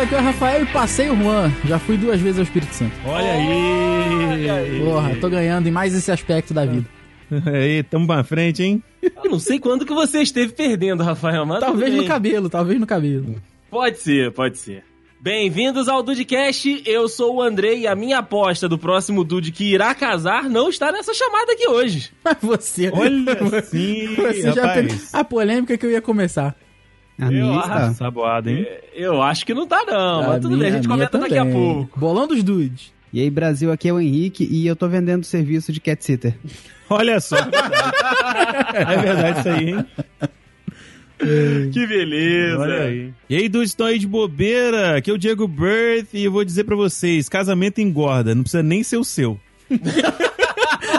Aqui é o Rafael e passei o Juan. Já fui duas vezes ao Espírito Santo. Olha aí! Porra, tô ganhando em mais esse aspecto da vida. Aí, tamo pra frente, hein? Eu não sei quando que você esteve perdendo, Rafael, mas Talvez no cabelo, talvez no cabelo. Pode ser, pode ser. Bem-vindos ao Dudecast, eu sou o Andrei e a minha aposta do próximo Dude que irá casar não está nessa chamada aqui hoje. Mas você. Olha sim, Você já rapaz. pegou a polêmica que eu ia começar. A minha está. Saboado, hein? Eu acho que não tá não, mas tudo minha- bem, a gente comenta daqui a pouco. Bolão dos dudes. E aí, Brasil, aqui é o Henrique e eu tô vendendo serviço de cat sitter. Olha só. é verdade isso aí, hein? Que beleza. Olha aí. E aí, dudes, estão aí de bobeira? Aqui é o Diego Birth e eu vou dizer pra vocês, casamento engorda, não precisa nem ser o seu.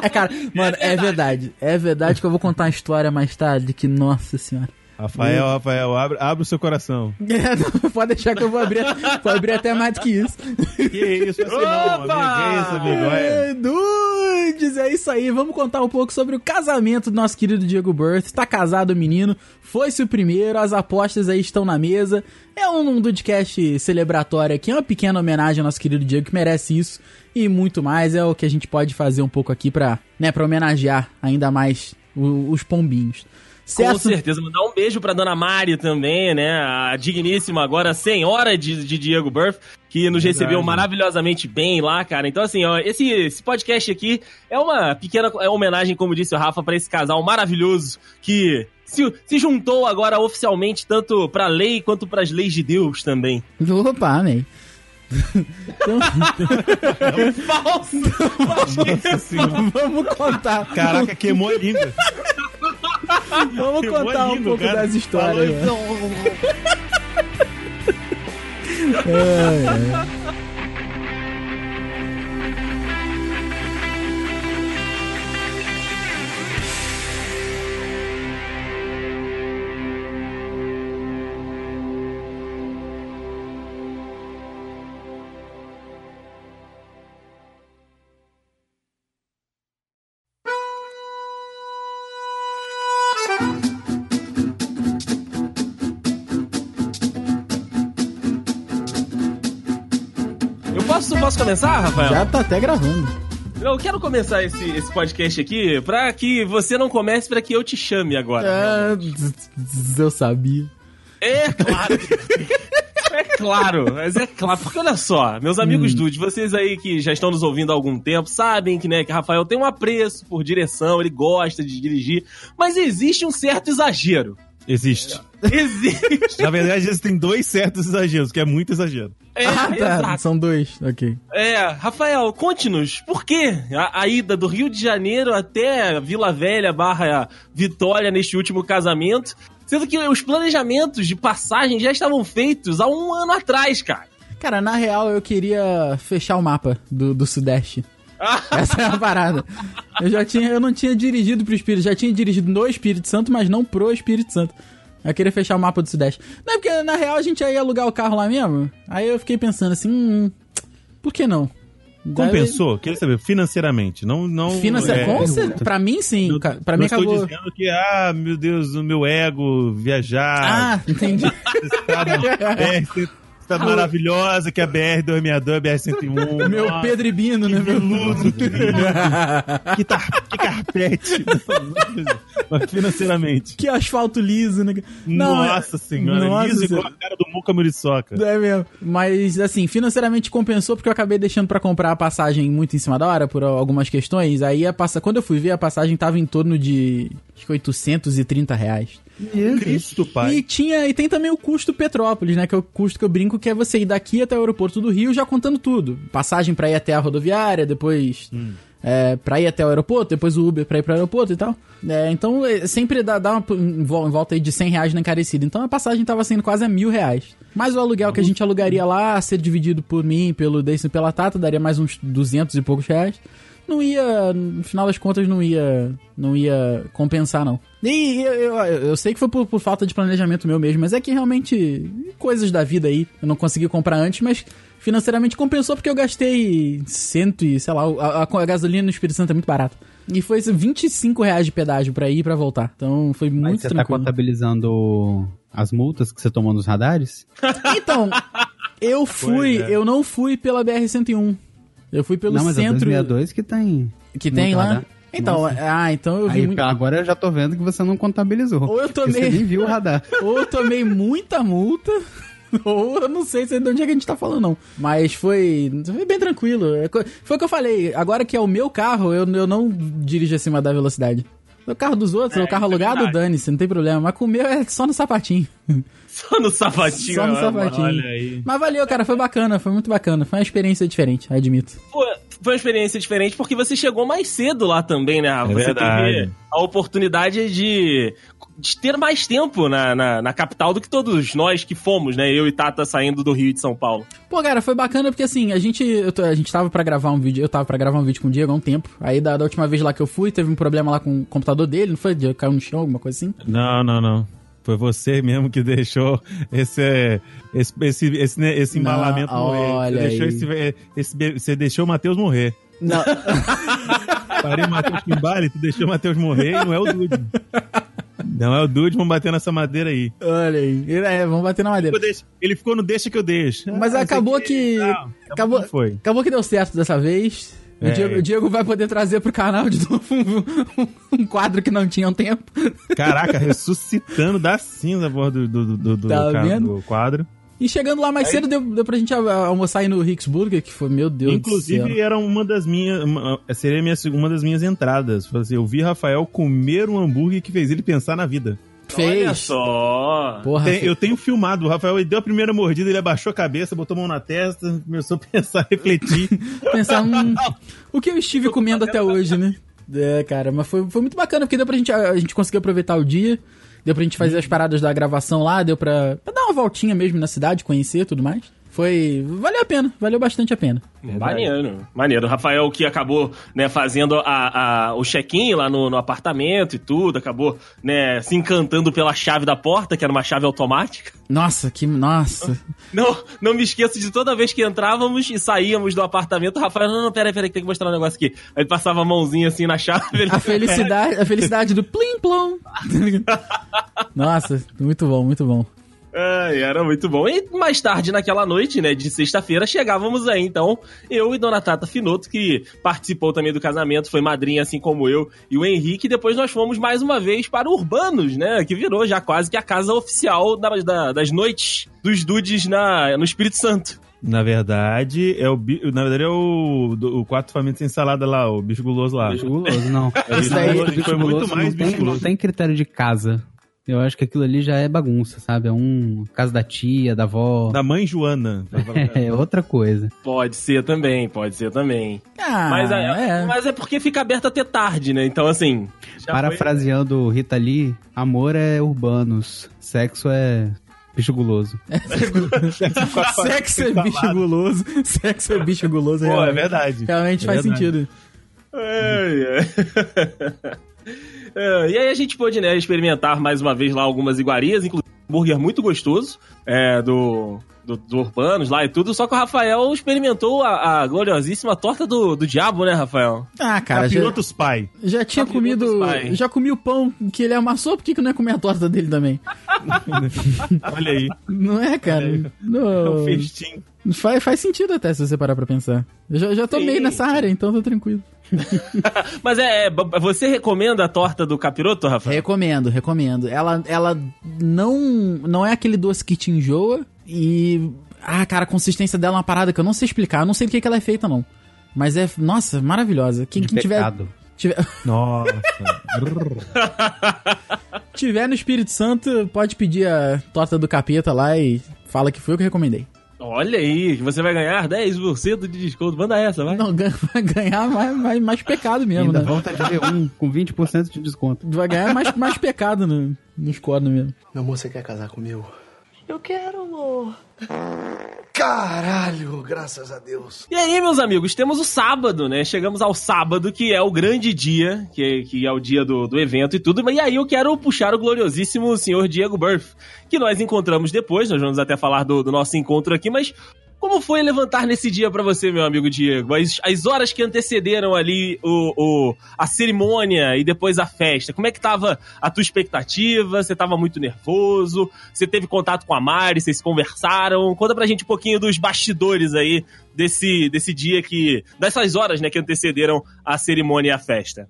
É, cara, mano, é verdade. É verdade que eu vou contar uma história mais tarde que, nossa senhora. Rafael, Rafael, abre, abre o seu coração. É, não, pode deixar que eu vou abrir, vou abrir até mais do que isso. Que isso, assim não, amigo. Que isso, amigo? É. É, Dudes, é isso aí. Vamos contar um pouco sobre o casamento do nosso querido Diego Birth. Tá casado o menino, foi-se o primeiro, as apostas aí estão na mesa. É um, um Dudecast celebratório aqui, é uma pequena homenagem ao nosso querido Diego, que merece isso. E muito mais é o que a gente pode fazer um pouco aqui pra, né, pra homenagear ainda mais o- os pombinhos. Com certeza, mandar um beijo pra dona Mari também, né? A digníssima agora senhora de, de Diego Burff, que nos recebeu maravilhosamente bem lá, cara. Então, assim, ó, esse, esse podcast aqui é uma pequena é homenagem, como disse o Rafa, pra esse casal maravilhoso que se, se juntou agora oficialmente tanto pra lei quanto pras leis de Deus também. Opa, amém. Então, Falso! Nossa senhora. vamos contar. Caraca, queimou a língua. Vamos contar um pouco cara. das histórias. Falou, né? É, é. Começar, Rafael? Já tá até gravando. Eu quero começar esse, esse podcast aqui pra que você não comece, pra que eu te chame agora. É, eu sabia. É claro. É claro, mas é claro, porque olha só, meus amigos dudes, vocês aí que já estão nos ouvindo há algum tempo, sabem que, né, que Rafael tem um apreço por direção, ele gosta de dirigir, mas existe um certo exagero. Existe. Existe. Na verdade, existem dois certos exageros, que é muito exagero. É, ah, tá. exato. São dois, ok. É, Rafael, conte-nos, por que a, a ida do Rio de Janeiro até Vila Velha barra Vitória neste último casamento, sendo que os planejamentos de passagem já estavam feitos há um ano atrás, cara. Cara, na real, eu queria fechar o mapa do, do Sudeste. Essa é a parada. Eu já tinha, eu não tinha dirigido pro Espírito, já tinha dirigido no Espírito Santo, mas não pro Espírito Santo. Eu queria fechar o mapa do Sudeste. Não, porque na real a gente ia alugar o carro lá mesmo. Aí eu fiquei pensando assim, hum, por que não? Compensou? Queria saber, financeiramente, não... não Financeiro, é, com cer- pra mim sim, Não- pra mim estou acabou. dizendo que, ah, meu Deus, o meu ego, viajar, Ah, entendi. estrada, Estrada maravilhosa, que é a BR-262, BR-101. Meu Nossa, Pedro Ibino, né? Meu... veludo, que lindo, que, tar, que carpete. Financeiramente. Que asfalto liso, né? Não, é- Nossa senhora, Nossa liso igual senhora. a cara do Muca Muriçoca. É mesmo. Mas, assim, financeiramente compensou porque eu acabei deixando pra comprar a passagem muito em cima da hora por algumas questões. Aí a passa... quando eu fui ver, a passagem tava em torno de acho que 830 reais. Cristo, pai. E tinha e tem também o custo Petrópolis, né? Que é o custo que eu brinco que é você ir daqui até o aeroporto do Rio já contando tudo. Passagem pra ir até a rodoviária, depois é, pra ir até o aeroporto, depois o Uber pra ir pro aeroporto e tal. É, então, é, sempre dá, dá uma, em volta aí de 100 reais na encarecida. Então, a passagem tava sendo quase a mil reais. Mas o aluguel que a gente alugaria lá, a ser dividido por mim, pelo Deison e pela Tata, daria mais uns 200 e poucos reais. Não ia, no final das contas, não ia, não ia compensar, não. E eu, eu, eu sei que foi por, por falta de planejamento meu mesmo, mas é que realmente, coisas da vida aí, eu não consegui comprar antes, mas financeiramente compensou porque eu gastei cento e, sei lá, a, a- a gasolina no Espírito Santo é muito barato. E foi assim, 25 reais de pedágio pra ir e pra voltar. Então foi Mas muito você tá tranquilo. contabilizando as multas que você tomou nos radares? Então, eu fui, é. eu não fui pela BR-101. Eu fui pelo não, mas é centro 262 que tem. que tem lá. radar. Então, Nossa. ah, então eu vi Aí, muito... agora eu já tô vendo que você não contabilizou. Ou eu Porque Você tomei, nem viu o radar. ou eu tomei muita multa, ou eu não sei se é de onde é que a gente tá falando, não. Mas foi, foi bem tranquilo. É Foi o que eu falei. Agora que é o meu carro, eu, eu não dirijo acima da velocidade. O carro dos outros, É, o carro é alugado, dane-se, não tem problema. Mas com o meu é só no sapatinho. Só no sapatinho. Só no né, sapatinho. Olha aí. Mas valeu, cara, foi bacana, foi muito bacana. Foi uma experiência diferente, admito. Foi, foi uma experiência diferente porque você chegou mais cedo lá também, né, Rafa? É você verdade. teve a oportunidade de, de ter mais tempo na, na, na capital do que todos nós que fomos, né? Eu e Tata saindo do Rio e de São Paulo. Pô, cara, foi bacana porque assim, a gente, eu tô- a gente tava pra gravar um vídeo, eu tava pra gravar um vídeo com o Diego há um tempo. Aí da, da última vez lá que eu fui, teve um problema lá com o computador dele, não foi? Diego caiu no chão, alguma coisa assim? Não, não, não. Foi você mesmo que deixou esse esse esse esse, né, esse Não, embalamento morrer. olha Você deixou, esse, esse você deixou o Matheus morrer. Não. Parei o Matheus embale, tu deixou o Matheus morrer e não é o Dude. Não é o Dude, vamos bater nessa madeira aí. Olha aí. É, vamos bater na madeira. Ficou deixa- Ele ficou no deixa que eu deixo. Mas Ah, acabou aqui- que. Não, acabou, não foi. acabou que deu certo dessa vez. O, É. Diego, o Diego vai poder trazer pro canal de novo um, um quadro que não tinha um tempo. Caraca, ressuscitando da cinza, porra, do, do, do, do, Tá do ca- vendo? do quadro. E chegando lá mais cedo, deu, deu pra gente a- almoçar aí no Rick's Burger, que foi, meu Deus do Inclusive, era uma das minhas. uma- seria minha, uma das minhas entradas. Assim, eu vi Rafael comer um hambúrguer que fez ele pensar na vida. Fez. Olha só. Porra, Tem- fe- eu tenho filmado, o Rafael ele deu a primeira mordida, ele abaixou a cabeça, botou a mão na testa, começou a pensar, refletir. pensar, hum, o que eu estive comendo até hoje, né? É, cara, mas foi, foi muito bacana, porque deu pra gente, a, a gente conseguir aproveitar o dia, deu pra gente fazer as paradas da gravação lá, deu pra, pra dar uma voltinha mesmo na cidade, conhecer e tudo mais. Foi. Valeu a pena, valeu bastante a pena. Maneiro, maneiro. O Rafael que acabou, né, fazendo a, a- o check-in lá no, no apartamento e tudo, acabou, né, se encantando pela chave da porta, que era uma chave automática. Nossa, que. Nossa. Não, não me esqueço de toda vez que entrávamos e saíamos do apartamento, o Rafael, não, não, peraí, peraí, que tem que mostrar um negócio aqui. Aí ele passava a mãozinha assim na chave. Ele... A felicidade, a felicidade do plim plom. Nossa, muito bom, muito bom. Ai, era muito bom. E mais tarde naquela noite, né, de sexta-feira, chegávamos aí, então, eu e Dona Tata Finoto, que participou também do casamento, foi madrinha assim como eu e o Henrique, e depois nós fomos mais uma vez para o Urbanos, né, que virou já quase que a casa oficial da- da- das noites dos dudes na, no Espírito Santo. Na verdade, é o na verdade é o, do- o quatro famintos sem salada lá, o bicho guloso lá. Bicho guloso, não. Esse daí guloso, bicho foi muito guloso mais não tem, bicho não guloso. tem critério de casa. Eu acho que aquilo ali já é bagunça, sabe? É um casa da tia, da avó. Da mãe Joana. É outra coisa. Pode ser também, pode ser também. Ah, mas, é, é. mas é porque fica aberto até tarde, né? Então, assim. já foi- Parafraseando Rita Lee, amor é urbanos, sexo é bicho guloso. Sexo é bicho guloso. Sexo é bicho guloso. Pô, é verdade. Realmente É faz verdade. sentido. Ai. É, e aí a gente pôde, né, experimentar mais uma vez lá algumas iguarias, inclusive um hambúrguer muito gostoso é, do, do, do Urbanos lá e tudo, só que o Rafael experimentou a, a gloriosíssima torta do, do diabo, né, Rafael? Ah, cara, já, Capirotos pai. já tinha Capirotos, comido. pai. Já comi o pão que ele amassou, por que, que não é comer a torta dele também? Olha aí. Não é, cara? É Não, um festim. faz, faz sentido até se você parar pra pensar. Eu já, já tô Sim. meio nessa área, então tô tranquilo. Mas é, é, você recomenda a torta do capiroto, Rafael? Recomendo, recomendo. Ela, ela não, não é aquele doce que te enjoa e. Ah, cara, a consistência dela é uma parada que eu não sei explicar. Eu não sei do que, que ela é feita, não. Mas é, nossa, maravilhosa. Quem, quem tiver, tiver, Nossa. tiver no Espírito Santo, pode pedir a torta do capeta lá e fala que foi eu que recomendei. Olha aí, você vai ganhar 10% de desconto. Manda essa, vai. Não, vai ganhar mais, mais, mais pecado mesmo, Ainda né? volta de V1 com 20% de desconto. Vai ganhar mais, mais pecado no, nos cornos mesmo. Meu amor, você quer casar comigo? Eu quero, amor. Caralho, graças a Deus. E aí, meus amigos, temos o sábado, né? Chegamos ao sábado, que é o grande dia, que é, que é o dia do, do evento e tudo. E aí eu quero puxar o gloriosíssimo senhor Diego Burff, que nós encontramos depois, nós vamos até falar do, do nosso encontro aqui, mas como foi levantar nesse dia pra você, meu amigo Diego? As, as horas que antecederam ali o, o- a cerimônia e depois a festa, como é que tava a tua expectativa? Você tava muito nervoso? Você teve contato com a Mari? Vocês conversaram? Conta pra gente um pouquinho dos bastidores aí desse, desse dia que. dessas horas, né, que antecederam a cerimônia e a festa.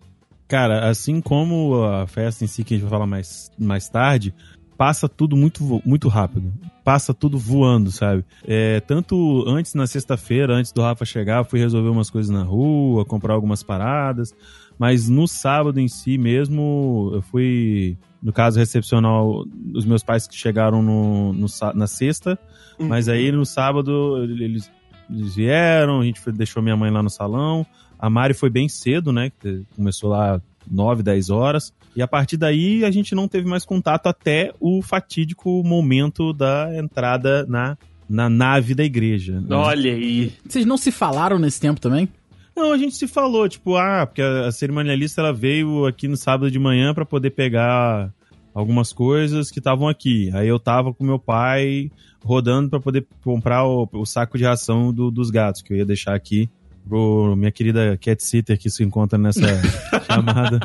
Cara, assim como a festa em si, que a gente vai falar mais, mais tarde, passa tudo muito, muito rápido. Passa tudo voando, sabe? É, tanto antes, na sexta-feira, antes do Rafa chegar, fui resolver umas coisas na rua, comprar algumas paradas. Mas no sábado em si mesmo, eu fui, no caso, recepcionar o- os meus pais que chegaram no, no na sexta. Mas aí no sábado eles, eles vieram, a gente foi- deixou minha mãe lá no salão. A Mari foi bem cedo, né? Começou lá 9, 10 horas. E a partir daí a gente não teve mais contato até o fatídico momento da entrada na, na nave da igreja. né? Olha aí. Vocês não se falaram nesse tempo também? Não, a gente se falou, tipo, ah, porque a, a cerimonialista ela veio aqui no sábado de manhã pra poder pegar algumas coisas que estavam aqui. Aí eu tava com meu pai rodando pra poder comprar o, o saco de ração do- dos gatos, que eu ia deixar aqui pro minha querida cat sitter que se encontra nessa chamada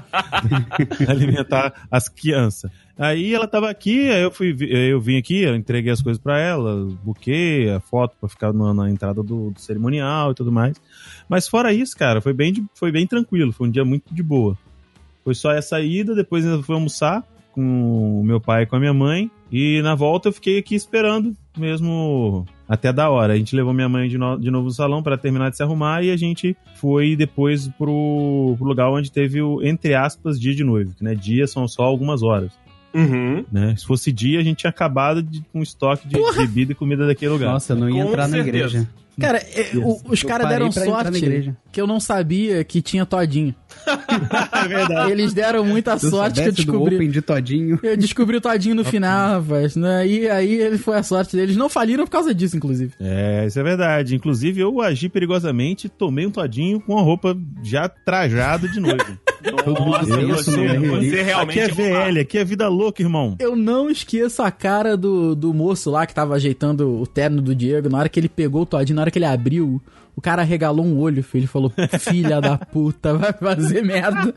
alimentar as crianças. Aí ela tava aqui, aí eu fui, eu vim aqui, eu entreguei as coisas pra ela, buquê, a foto pra ficar na, na entrada do, do cerimonial e tudo mais. Mas fora isso, cara, foi bem, de- foi bem tranquilo, foi um dia muito de boa. Foi só essa ida, depois eu fui almoçar com o meu pai e com a minha mãe, e na volta eu fiquei aqui esperando mesmo até da hora. A gente levou minha mãe de, no- de novo no salão para terminar de se arrumar e a gente foi depois pro, pro lugar onde teve o, entre aspas, dia de noivo, que né, dia são só algumas horas. Uhum. Né? Se fosse dia, a gente tinha acabado de, com estoque de bebida e comida daquele lugar. Nossa, eu não ia Com entrar na certeza. igreja. Cara, é, o- os caras deram na sorte igreja. Que eu não sabia que tinha todinho. é verdade. Eles deram muita Se sorte que eu soubesse do descobri. Open de todinho. Eu descobri o todinho no final, rapaz. Né? E aí ele foi a sorte deles. Não faliram por causa disso, inclusive. É, isso é verdade. Inclusive, eu agi perigosamente, tomei um todinho com a roupa já trajado de noivo. Nossa, Eu você, sou- você realmente. aqui é VL, aqui é vida louca, irmão. Eu não esqueço a cara do, do moço lá que tava ajeitando o terno do Diego. Na hora que ele pegou o todinho, na hora que ele abriu, o cara regalou um olho, filho. Ele falou: Filha da puta, vai fazer merda.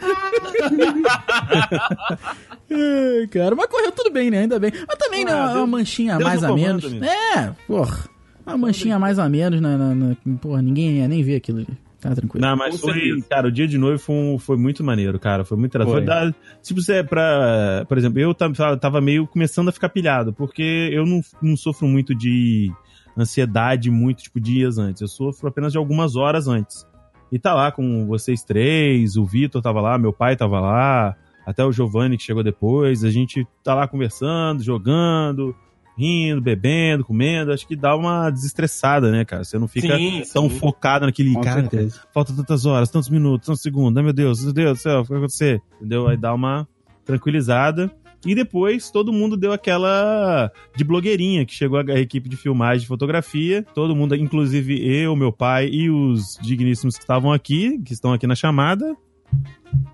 Ai, cara, mas correu tudo bem, né? Ainda bem. Mas também, né? Ah, É uma manchinha Deus mais a menos. amigo. É, porra. Uma manchinha mais a menos, na, na, na- porra, ninguém ia nem ver aquilo ali. Tá tranquilo. Não, mas foi, cara, o dia de noivo foi, um- foi muito maneiro, cara. Foi muito Foi. Foi da- tipo, você, pra, por exemplo, eu tava, tava meio começando a ficar pilhado, porque eu não, não sofro muito de ansiedade muito, tipo, dias antes. Eu sofro apenas de algumas horas antes. E tá lá com vocês três, o Vitor tava lá, meu pai tava lá, até o Giovanni que chegou depois. A gente tá lá conversando, jogando, rindo, bebendo, comendo. Acho que dá uma desestressada, né, cara? Você não fica Sim, tão sim. focado naquele Com cara. certeza. Falta tantas horas, tantos minutos, tantos segundos. Ai, meu Deus, meu Deus do céu, o que vai acontecer? Entendeu? Aí dá uma tranquilizada. E depois todo mundo deu aquela de blogueirinha, que chegou a equipe de filmagem de fotografia. Todo mundo, inclusive eu, meu pai e os digníssimos que estavam aqui, que estão aqui na chamada.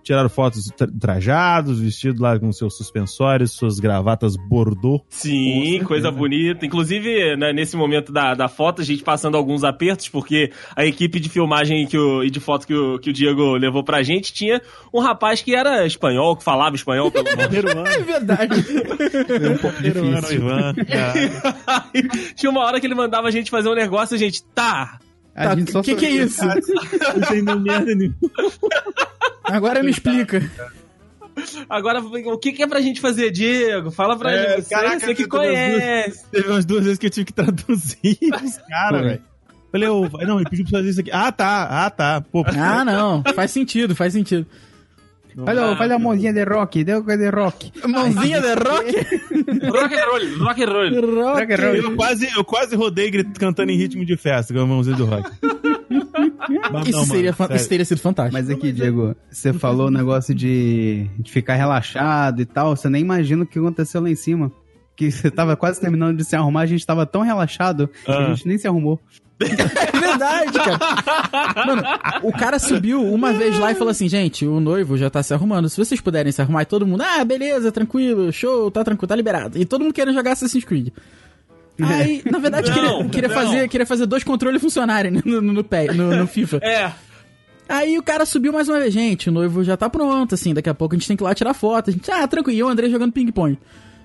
Tiraram fotos tra- trajados, vestidos lá com seus suspensórios, suas gravatas bordô. Sim, coisa bonita. Inclusive, né, nesse momento da, da foto, a gente passando alguns apertos, porque a equipe de filmagem que o- e de foto que o, que o Diego levou pra gente tinha um rapaz que era espanhol, que falava espanhol, pelo menos. É verdade. É um pouco difícil. Ivan. tinha uma hora que ele mandava a gente fazer um negócio, a gente, tá. A Tá, gente só que que é isso? Não entendeu merda nenhuma. Agora me explica. Agora, o que, que é pra gente fazer, Diego? Fala pra É, gente, você, caraca, você que nas duas. conhece. Teve umas duas vezes que eu tive que traduzir os caras, velho. Falei, ô, não, ele pediu pra fazer isso aqui. Ah, tá, ah, tá. Pô, Ah, não. Faz sentido, faz sentido. Olha, olha a mãozinha de rock, deu coisa de rock. Mãozinha de rock. Rock and roll, rock and roll. Rock and roll. Eu quase, eu quase rodei cantando em ritmo de festa, com a mãozinha do rock. Mas Isso, não, seria, mano, isso teria sido fantástico. Mas aqui, Diego, você falou o negócio de, de ficar relaxado e tal. Você nem imagina o que aconteceu lá em cima. Que você tava quase terminando de se arrumar, a gente tava tão relaxado que a Ah. gente nem se arrumou. É verdade, cara. Mano, o cara subiu uma vez lá e falou assim, gente, o noivo já tá se arrumando. Se vocês puderem se arrumar, e todo mundo, ah, beleza, tranquilo, show, tá tranquilo, tá liberado. E todo mundo querendo jogar Assassin's Creed. Aí, na verdade, Não, queria, queria não. fazer, queria fazer dois controles funcionarem no, no, no, pé- no- FIFA. É. Aí o cara subiu mais uma vez, gente, o noivo já tá pronto, assim, daqui a pouco a gente tem que ir lá tirar foto. A gente, ah, tranquilo, e o André jogando ping-pong.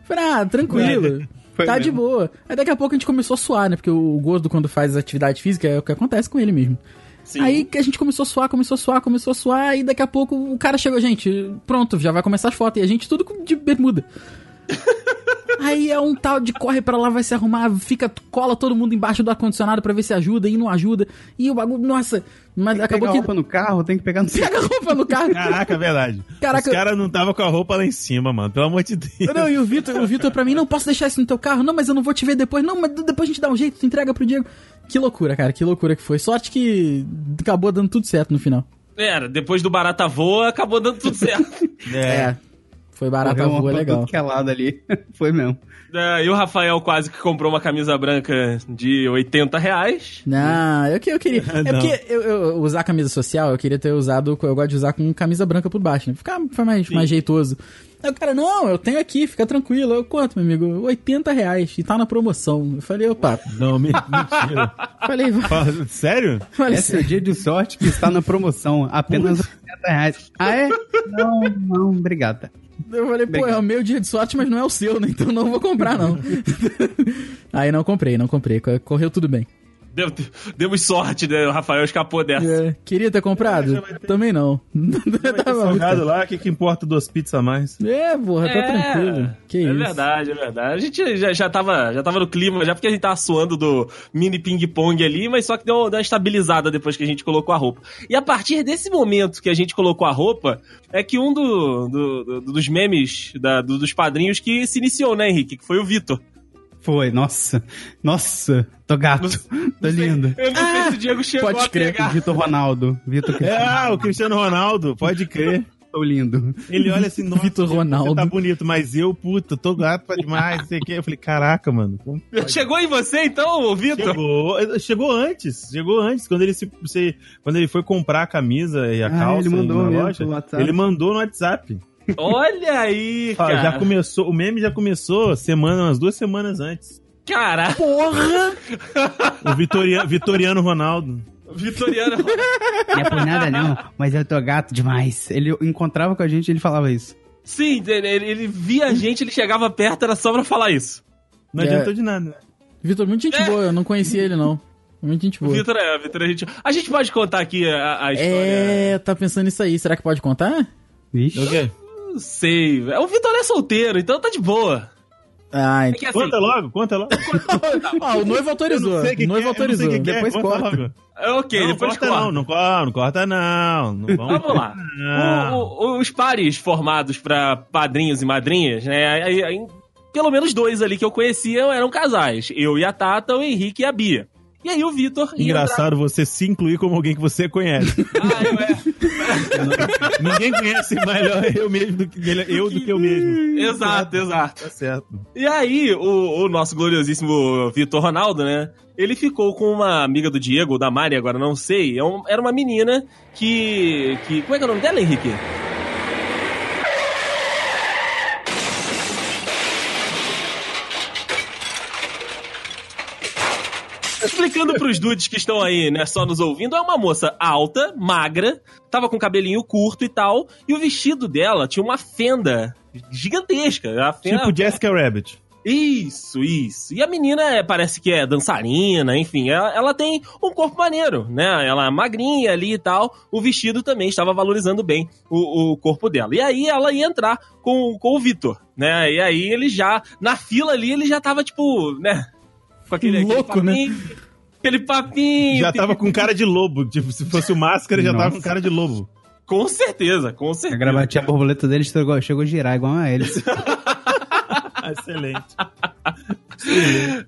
Falei, ah, tranquilo, Foi tá mesmo. de boa. Aí daqui a pouco a gente começou a suar, né, porque o Gosto quando faz atividade física é o que acontece com ele mesmo. Sim. Aí que a gente começou a suar, começou a suar, começou a suar, e daqui a pouco o cara chegou, gente, pronto, já vai começar as fotos. E a gente tudo de bermuda. Aí é um tal de corre pra lá, vai se arrumar, fica, cola todo mundo embaixo do ar-condicionado pra ver se ajuda, e não ajuda. E o bagulho, nossa, mas Tem que acabou pegar que. roupa no carro, tem que pegar no Pega a roupa no carro. Caraca, é verdade. Caraca. Os caras não tava com a roupa lá em cima, mano. Pelo amor de Deus. Não, e o Vitor, o Vitor pra mim, não posso deixar isso no teu carro, não, mas eu não vou te ver depois, não, mas depois a gente dá um jeito, tu entrega pro Diego. Que loucura, cara, que loucura que foi. Sorte que acabou dando tudo certo no final. Era, depois do Barata Voa, acabou dando tudo certo. É. Foi barata Correu uma voa, pra legal. tudo que é lado ali. Foi mesmo. É, e o Rafael quase que comprou uma camisa branca de 80 reais. Não, eu, que- eu queria. É Não. porque eu, eu usar camisa social, eu queria ter usado. Eu gosto de usar com camisa branca por baixo, né? Ficar fica mais, mais jeitoso. Aí o cara, não, eu tenho aqui, fica tranquilo. Eu, quanto, meu amigo? 80 reais. E tá na promoção. Eu falei, opa. Não, me- mentira. Falei, Fala- Sério? falei Esse é o dia de sorte que está na promoção. Apenas 80 reais. Ah, é? Não, não, obrigada. Eu falei, pô, é o meu dia de sorte, mas não é o seu, né? Então não vou comprar, não. Aí não comprei, não comprei. Correu tudo bem. Deu- Demos sorte, né? O Rafael escapou dessa. É, queria ter comprado? Também não. Tava muito Salgado lá, o que, que importa duas pizzas a mais? É, porra, tá É, tranquilo. Que é isso. verdade, é verdade. A gente já, já, tava, já tava no clima, já porque a gente tava suando do mini ping-pong ali, mas só que deu, deu uma estabilizada depois que a gente colocou a roupa. E a partir desse momento que a gente colocou a roupa, é que um do, do- do- dos memes da- do- dos padrinhos que se iniciou, né, Henrique? Que foi o Vitor. Foi, nossa. Nossa, tô gato. Tô lindo. Eu não sei se o Diego chegou pode a crer, pegar. Vitor Ronaldo. Vitor É, Cristiano. ah, o Cristiano Ronaldo, pode crer. Tô lindo. Ele olha assim, nossa, Vitor Ronaldo. Você tá bonito, mas eu, puta, tô gato pra demais, não sei o quê. Eu falei, caraca, mano. Chegou em você então, Vitor? Chegou, chegou antes, chegou antes, quando ele se, se- quando ele foi comprar a camisa e a Ah, calça ele mandou na mesmo loja, pelo WhatsApp. ele mandou no WhatsApp. Olha aí, Fala, cara. Já começou, o meme já começou semana, umas duas semanas antes. Caraca, Porra! O Vitoriano, Vitoriano Ronaldo. Vitoriano. Não é por nada não, mas eu tô gato demais. Ele encontrava com a gente e ele falava isso. Sim, ele, ele via a gente, ele chegava perto, era só pra falar isso. Não É. adiantou de nada. né? Vitor, muita gente boa, eu não conhecia ele, não. Muita gente boa. Vitor é, Vitor, a gente. A gente pode contar aqui a, a história. É, tá pensando nisso aí. Será que pode contar? Vixe. O quê? Não sei. O Vitor é solteiro, então tá de boa. Ah, É então. que assim, Conta logo, conta logo. Ah, o noivo autorizou. Eu não sei O que noivo que é, sei autorizou. que que é, Depois conta corta. logo. é ok, não, depois corta corta. não, não corta, não corta não. não vamos, Vamos lá. Não. O- o- os pares formados pra padrinhos e madrinhas, né? aí- aí, pelo menos dois ali que eu conhecia eram casais. Eu e a Tata, o Henrique e a Bia. E aí o Vitor Engraçado você se incluir como alguém que você conhece. entrar- Ah, eu, é. Ninguém conhece melhor eu mesmo do que ele- eu do que eu mesmo. Exato, exato. Tá certo. E aí, o, o nosso gloriosíssimo Vitor Ronaldo, né? Ele ficou com uma amiga do Diego, ou da Mari, agora não sei. É era uma menina que, que. Como é que é o nome dela, Henrique? Explicando pros dudes que estão aí, né, só nos ouvindo, é uma moça alta, magra, tava com cabelinho curto e tal, e o vestido dela tinha uma fenda gigantesca. A fenda, Tipo Jessica Rabbit. isso, isso. E a menina é, parece que é dançarina, enfim, ela, ela tem um corpo maneiro, né? Ela é magrinha ali e tal. O vestido também estava valorizando bem o, o corpo dela. E aí ela ia entrar com, com o Vitor, né? E aí ele já, na fila ali, ele já tava tipo, né? Com aquele, Louco, aquele papinho, Aquele papinho. Já tava com cara de lobo. Tipo, se fosse o máscara, já tava com cara de lobo. Com certeza, com A certeza. gravatinha borboleta dele chegou, chegou a girar igual a eles. Excelente.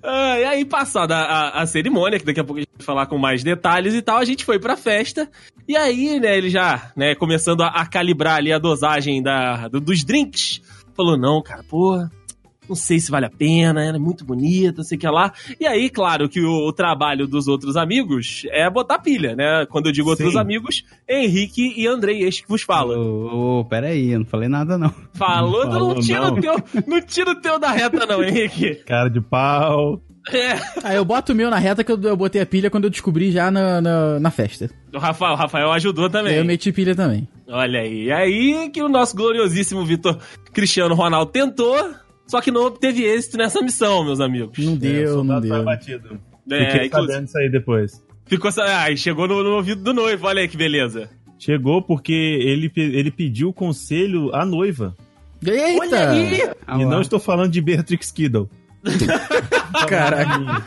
Ah, e aí, passada a, a cerimônia, que daqui a pouco a gente vai falar com mais detalhes e tal, a gente foi pra festa. E aí, né, ele já, né, começando a, a calibrar ali a dosagem da, do- dos drinks, falou: não, cara, pô. Não sei se vale a pena, ela é muito bonita, sei que lá. E aí, claro que o, o trabalho dos outros amigos é botar pilha, né? Quando eu digo outros Sim. amigos, Henrique e Andrei, este que vos fala. Ô, ô, peraí, eu não falei nada não. Falou, Não tu não falou, tira o não. teu, não tira o teu da reta não, Henrique. Cara de pau. É. Aí eu boto o meu na reta que eu, eu botei a pilha quando eu descobri já na, na, na festa. O Rafael, o Rafael ajudou também. Eu meti pilha também. Olha aí. aí que o nosso gloriosíssimo Vitor Cristiano Ronaldo tentou, só que não teve êxito nessa missão, meus amigos. Não É, deu, não soldado foi deu. abatido. É, Fiquei inclusive- sabendo isso aí depois. Ficou. Ai, chegou no, no ouvido do noivo, olha aí que beleza. Chegou porque ele, ele pediu conselho à noiva. Eita! Olha aí! Ah, e lá. não estou falando de Beatrix Kiddle. Caraca.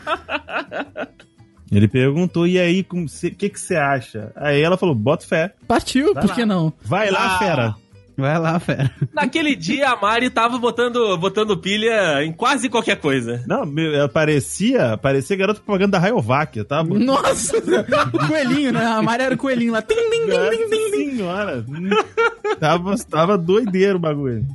Ele perguntou, e aí, o que que você acha? Aí ela falou, bota fé. Partiu, Vai por lá. que não? Vai lá, Ah. fera. Vai lá, fera. Naquele dia a Mari tava botando, botando pilha em quase qualquer coisa. Não, ela parecia, parecia garoto propaganda da Rayovac, tá? Nossa! o coelhinho, né? A Maria era o coelhinho lá. Tim, tim, tim, tim, tim, senhora. tava, tava doideiro o bagulho.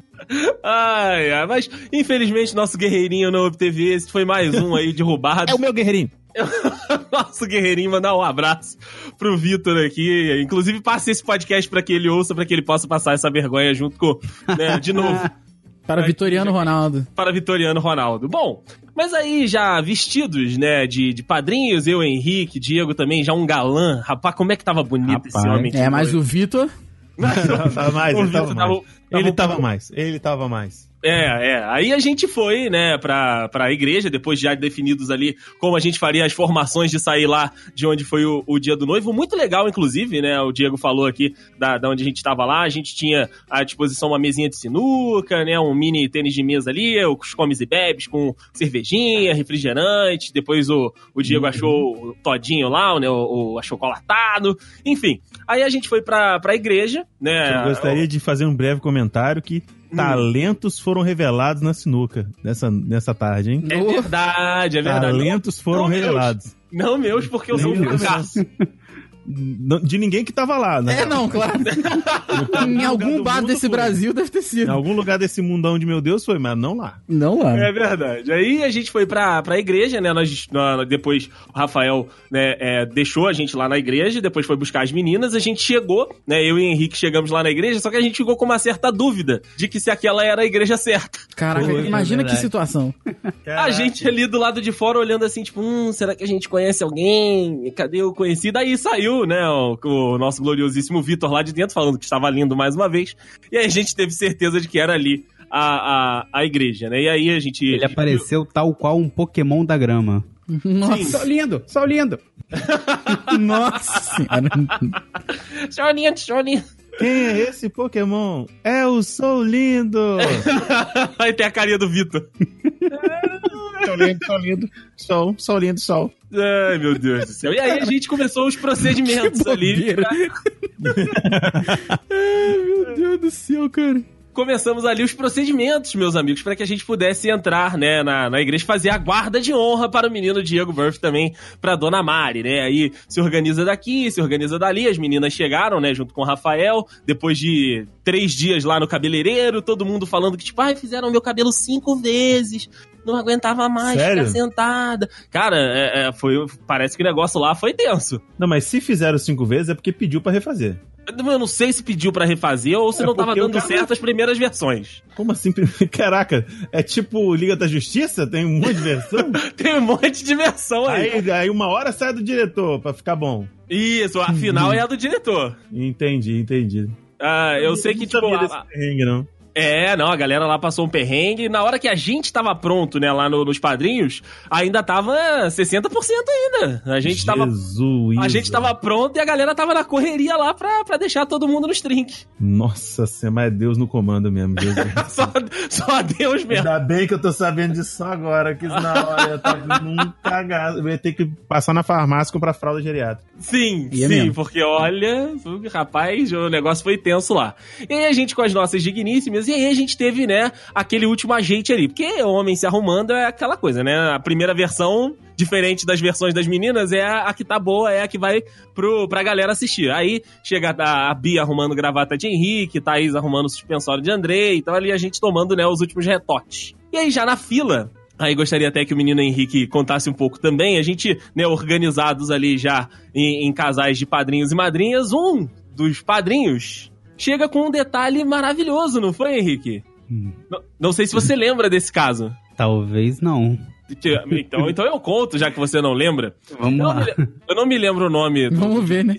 Ai, ai, mas infelizmente nosso guerreirinho não obteve êxito, foi mais um aí derrubado. É o meu guerreirinho. Nosso guerreirinho mandar um abraço pro Vitor aqui. Inclusive, passe esse podcast pra que ele ouça, pra que ele possa passar essa vergonha junto com, né, de novo, Para Vitoriano Ronaldo. para Vitoriano Ronaldo. Bom, mas aí já vestidos, né, de, de padrinhos, eu, Henrique, Diego também, já um galã. Rapaz, como é que tava bonito esse Rapaz. homem. de É, mas o Vitor. Tava mais, ele tava mais. tava Ele tava mais, ele tava mais. É, é. Aí a gente foi, né, pra, pra igreja, depois já definidos ali como a gente faria as formações de sair lá de onde foi o, o dia do noivo. Muito legal, inclusive, né? O Diego falou aqui da, da onde a gente tava lá. A gente tinha à disposição uma mesinha de sinuca, né? Um mini tênis de mesa ali, os comes e bebes com cervejinha, refrigerante. Depois o, o Diego achou o todinho lá, né? O, o achocolatado. Enfim. Aí a gente foi pra, pra igreja, né? Eu gostaria de fazer um breve comentário que talentos foram revelados na sinuca nessa, nessa tarde, hein? É verdade, é verdade. Talentos foram Não meus. revelados. Não meus, porque eu sou um meus. fracasso. De ninguém que tava lá, né? É, não, claro. em algum bar desse foi. Brasil deve ter Em sido. algum lugar desse mundão de meu Deus foi, mas não lá. Não lá. É verdade. Aí a gente foi pra, pra igreja, né? Nós, na- depois o Rafael né, é, deixou a gente lá na igreja, depois foi buscar as meninas, a gente chegou, né? Eu e o Henrique chegamos lá na igreja, só que a gente ficou com uma certa dúvida de que se aquela era a igreja certa. Caraca, Foi, imagina é que situação. A gente ali do lado de fora olhando assim, tipo, hum, será que a gente conhece alguém? Cadê o conhecido? Aí saiu, né, o, o nosso gloriosíssimo Vitor lá de dentro, falando que estava lindo mais uma vez. E aí a gente teve certeza de que era ali a, a, a igreja, né? E aí a gente. Ele apareceu tal qual um Pokémon da grama. Nossa, Sou lindo, sou lindo. nossa senhora. Choninho, choninho. Quem é esse Pokémon? É o Sou Lindo! Aí tem a carinha do Vitor. sou lindo, sou lindo. Sou, sou lindo, sou. Ai, meu Deus do céu. E aí a gente começou os procedimentos ali. bobeira. Ai, meu Deus do céu, cara. Começamos ali os procedimentos, meus amigos, para que a gente pudesse entrar, né, na, na igreja, fazer a guarda de honra para o menino Diego Burff também, para Dona Mari, né? Aí se organiza daqui, se organiza dali, as meninas chegaram, né, junto com o Rafael, depois de três dias lá no cabeleireiro, todo mundo falando que, tipo, ai, fizeram meu cabelo cinco vezes, não aguentava mais Sério? ficar sentada. Cara, é, é, foi, parece que o negócio lá foi tenso. Não, mas se fizeram cinco vezes é porque pediu pra refazer. Eu não sei se pediu pra refazer ou se É não tava dando cara- certo as primeiras versões. Como assim? Caraca, é tipo Liga da Justiça? Tem um monte de versão? Tem um monte de versão aí. aí, aí uma hora sai do diretor pra ficar bom. Isso, a final é a do diretor. Entendi, entendi. Ah, eu sei que, tipo, a, perrengue, não. É, não, a galera lá passou um perrengue. Na hora que a gente tava pronto, né, lá no- nos padrinhos, ainda tava 60% ainda. A gente tava. Jesus. A gente tava pronto e a galera tava na correria lá pra, pra deixar todo mundo nos trinques. Nossa senhora, mas é Deus no comando mesmo. Deus Só, só Deus mesmo. Ainda bem que eu tô sabendo disso agora, que na hora eu tava num cagado. Eu ia ter que passar na farmácia e comprar fralda geriátrica. Sim, E é sim, mesmo. porque olha, rapaz, o negócio foi tenso lá. E aí a gente com as nossas digníssimas, e aí a gente teve, né, aquele último ajeite ali. Porque o homem se arrumando é aquela coisa, né? A primeira versão, diferente das versões das meninas, é a, a que tá boa, é a que vai pro, pra galera assistir. Aí chega a, a Bia arrumando gravata de Henrique, Thaís arrumando suspensório de Andrei, então ali a gente tomando, né, os últimos retoques. E aí já na fila, Aí gostaria até que o menino Henrique contasse um pouco também. A gente, né, organizados ali já em, em casais de padrinhos e madrinhas, um dos padrinhos chega com um detalhe maravilhoso, não foi, Henrique? Hum. Não, não sei se você lembra desse caso. Talvez não. Então, então eu conto, já que você não lembra. Vamos Eu não, lá. me, eu não me lembro o nome. do- Vamos ver, né?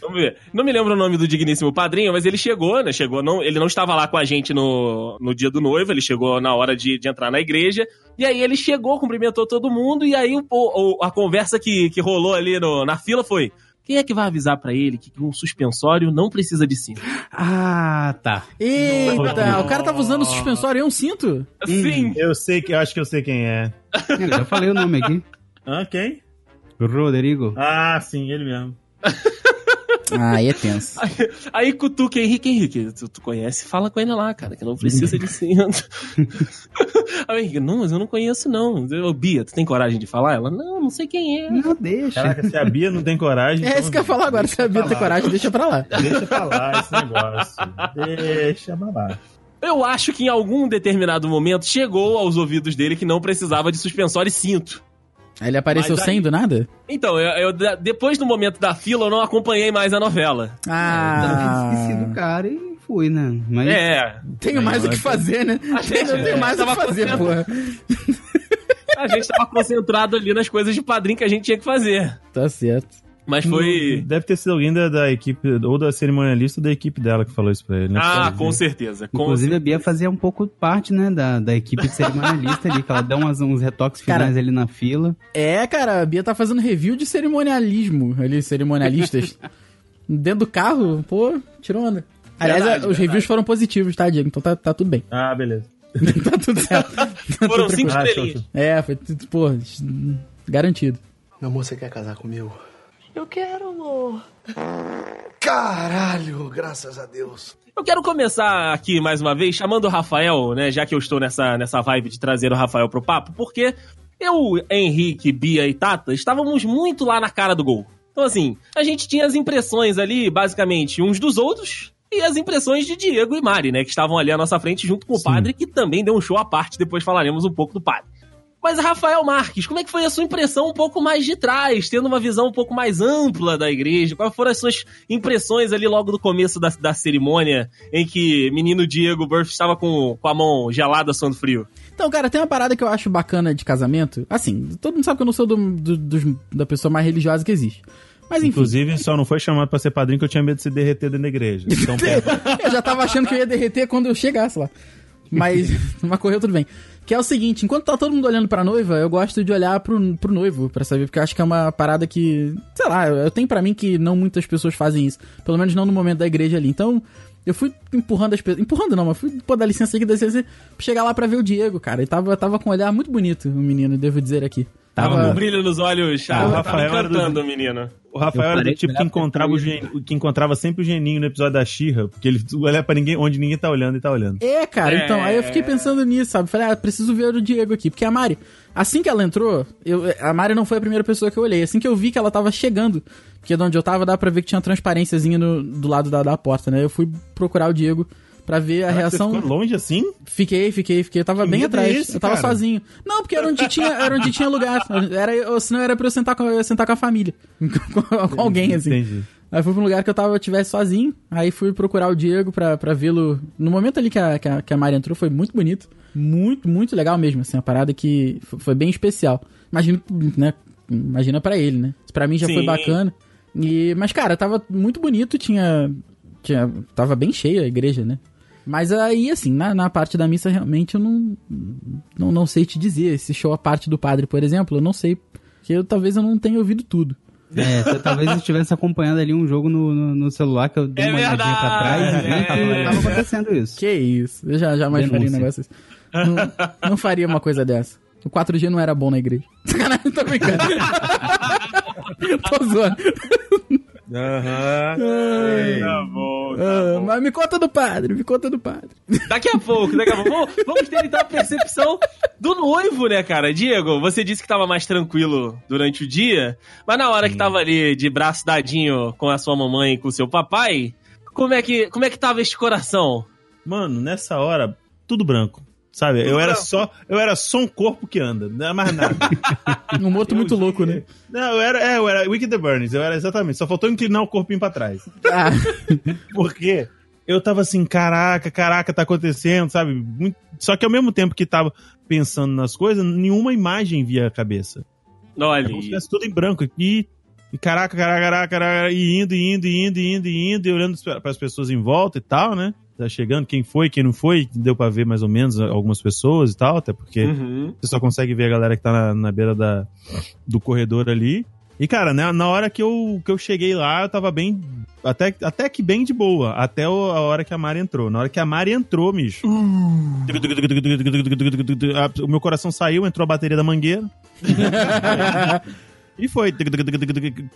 Vamos ver. Não me lembro o nome do digníssimo padrinho, mas ele chegou, né? Chegou, não, ele não estava lá com a gente no, no dia do noivo, ele chegou na hora de, de entrar na igreja. E aí ele chegou, cumprimentou todo mundo, e aí o, o- a conversa que, que rolou ali no- na fila foi. Quem é que vai avisar pra ele que um suspensório não precisa de cinto? Ah, tá. Eita, o cara tava usando o suspensório e um cinto? Sim. Eu sei que eu acho que eu sei quem é. Eu já falei o nome aqui. Ah, quem? Rodrigo. Ah, sim, ele mesmo. Ah, aí é tenso. Aí, aí cutuca Henrique, Henrique, tu, tu conhece? Fala com ele lá, cara, que não precisa de cinto. aí o Henrique, não, mas eu não conheço não. Eu, Bia, tu tem coragem de falar? Ela, não, não sei quem é. Não, deixa. Caraca, se a Bia não tem coragem. É então isso que eu ia falar agora. Se a Bia ter coragem, deixa pra lá. Deixa pra lá esse negócio. Deixa pra lá. Eu acho que em algum determinado momento chegou aos ouvidos dele que não precisava de suspensório e cinto. Ele apareceu Mas aí- sem do nada? Então, eu, eu- depois do momento da fila, eu não acompanhei mais a novela. Esqueci do Ah. cara e fui, né? Mas É, Tenho mais o que fazer, né? A gente- Não tenho mais o que fazer, porra. a gente tava concentrado ali nas coisas de padrinho que a gente tinha que fazer. Tá certo. Mas foi. Deve ter sido alguém da, da equipe, ou da cerimonialista ou da equipe dela que falou isso pra ele, né? Ah, com certeza. Com Inclusive, a Bia fazia um pouco parte, né, da, da equipe de cerimonialista ali, que ela dá umas, uns retoques Cara, finais ali na fila. É, cara, a Bia tá fazendo review de cerimonialismo ali, cerimonialistas. Dentro do carro, pô, tirou onda. Aliás, Verdade, os reviews foram positivos, tá, Diego? Então tá, tá tudo bem. Ah, beleza. tá tudo certo. Tá Foram tudo cinco estrelinhas. É, foi, tudo, pô, garantido. Meu amor, você quer casar comigo? Eu quero, amor. Caralho, graças a Deus. Eu quero começar aqui mais uma vez chamando o Rafael, né? Já que eu estou nessa, nessa vibe de trazer o Rafael pro papo, porque eu, Henrique, Bia e Tata estávamos muito lá na cara do gol. Então, assim, a gente tinha as impressões ali, basicamente, uns dos outros. E as impressões de Diego e Mari, né? Que estavam ali à nossa frente junto com o Sim. padre, que também deu um show à parte. Depois falaremos um pouco do padre. Mas, Rafael Marques, como é que foi a sua impressão um pouco mais de trás, tendo uma visão um pouco mais ampla da igreja? Quais foram as suas impressões ali logo do começo da, da cerimônia, em que menino Diego Burff estava com, com a mão gelada, suando frio? Então, cara, tem uma parada que eu acho bacana de casamento. Assim, todo mundo sabe que eu não sou do, do- dos- da pessoa mais religiosa que existe. Mas enfim, Inclusive, só não foi chamado pra ser padrinho que eu tinha medo de se derreter dentro da igreja. Então, eu já tava achando que eu ia derreter quando eu chegasse lá. Mas, mas correu tudo bem. Que é o seguinte, enquanto tá todo mundo olhando pra noiva, eu gosto de olhar pro, pro noivo, pra saber, porque eu acho que é uma parada que, sei lá, eu tenho pra mim que não muitas pessoas fazem isso. Pelo menos não no momento da igreja ali. Então, eu fui empurrando as pessoas. Empurrando não, mas fui, pô, dá licença aqui, dá licença, chegar lá pra ver o Diego, cara. Ele tava, tava com um olhar muito bonito, o menino, devo dizer aqui. Tava com um Tava. brilho nos olhos, Ah, o tava Rafael era do- encantando o menino. O Rafael era do tipo que encontrava, o gen... que encontrava sempre o geninho no episódio da Xirra, porque ele olha pra ninguém, onde ninguém tá olhando e tá olhando. É, cara, É. então, aí eu fiquei pensando nisso, sabe? Falei, ah, preciso ver o Diego aqui. Porque a Mari, assim que ela entrou, eu, a Mari não foi a primeira pessoa que eu olhei. Assim que eu vi que ela tava chegando, porque de onde eu tava, dá pra ver que tinha uma transparênciazinha no- do lado da, da porta, né? Eu fui procurar o Diego pra ver a Caraca, reação. Você ficou longe assim? Fiquei, fiquei, fiquei. Eu tava Que bem é atrás. esse, eu tava cara? sozinho. Não, porque era onde tinha, era onde tinha lugar. Era, eu- senão era pra eu sentar com, eu sentar com a família. com, com alguém, assim. Entendi. Aí fui pra um lugar que eu tava, tivesse sozinho. Aí fui procurar o Diego pra, pra vê-lo. No momento ali que a, que, a, que a Mari entrou, foi muito bonito. Muito, muito legal mesmo, assim. Uma parada que foi bem especial. Imagino, né? Imagina pra ele, né? Pra mim já foi Sim. bacana. E, mas, cara, tava muito bonito. Tinha, tinha. Tava bem cheia a igreja, né? Mas aí, assim, na, na parte da missa, realmente eu não, não, não sei te dizer. Esse show, a parte do padre, por exemplo, eu não sei. Porque eu, talvez eu não tenha ouvido tudo. É, você talvez estivesse acompanhando ali um jogo no, no, no celular que eu dei É uma olhadinha pra trás e vi verdade, que é. tava acontecendo isso. Que isso? Eu já jamais faria um Denúncia. negócio assim. Não, não faria uma coisa dessa. O 4G não era bom na igreja. Sacanagem, tô brincando. tô zoando. Aham. Tá bom, tá Ah, bom. mas me conta do padre, me conta do padre. Daqui a pouco, daqui a pouco. Vamos, vamos ter então a percepção do noivo, né, cara? Diego, você disse que tava mais tranquilo durante o dia, mas na hora que tava ali de braço dadinho com a sua mamãe e com o seu papai, como é que, como é que tava este coração? Mano, nessa hora, tudo branco. Sabe? eu era só, eu era só um corpo que anda, não era mais nada. Um morto muito louco, né? não, eu era, é, eu era Wicked the Burns, eu era exatamente, só faltou inclinar o corpinho pra trás. Ah, Porque eu tava assim, caraca, caraca, tá acontecendo, sabe? Muito- Só que ao mesmo tempo que tava pensando nas coisas, nenhuma imagem via a cabeça. Olha É como se tivesse tudo em branco aqui. E caraca, caraca, caraca, caraca, e indo, e indo, e indo, e indo, e indo, e olhando para as pessoas em volta e tal, né? Tá chegando, quem foi, quem não foi, deu pra ver mais ou menos algumas pessoas e tal, até porque Uhum. você só consegue ver a galera que tá na, na beira da, do corredor ali. E, cara, né, na hora que eu, que eu cheguei lá, eu tava bem. Até, até que bem de boa. Até o- a hora que a Mari entrou. Na hora que a Mari entrou, bicho. a- O meu coração saiu, entrou a bateria da mangueira. e foi.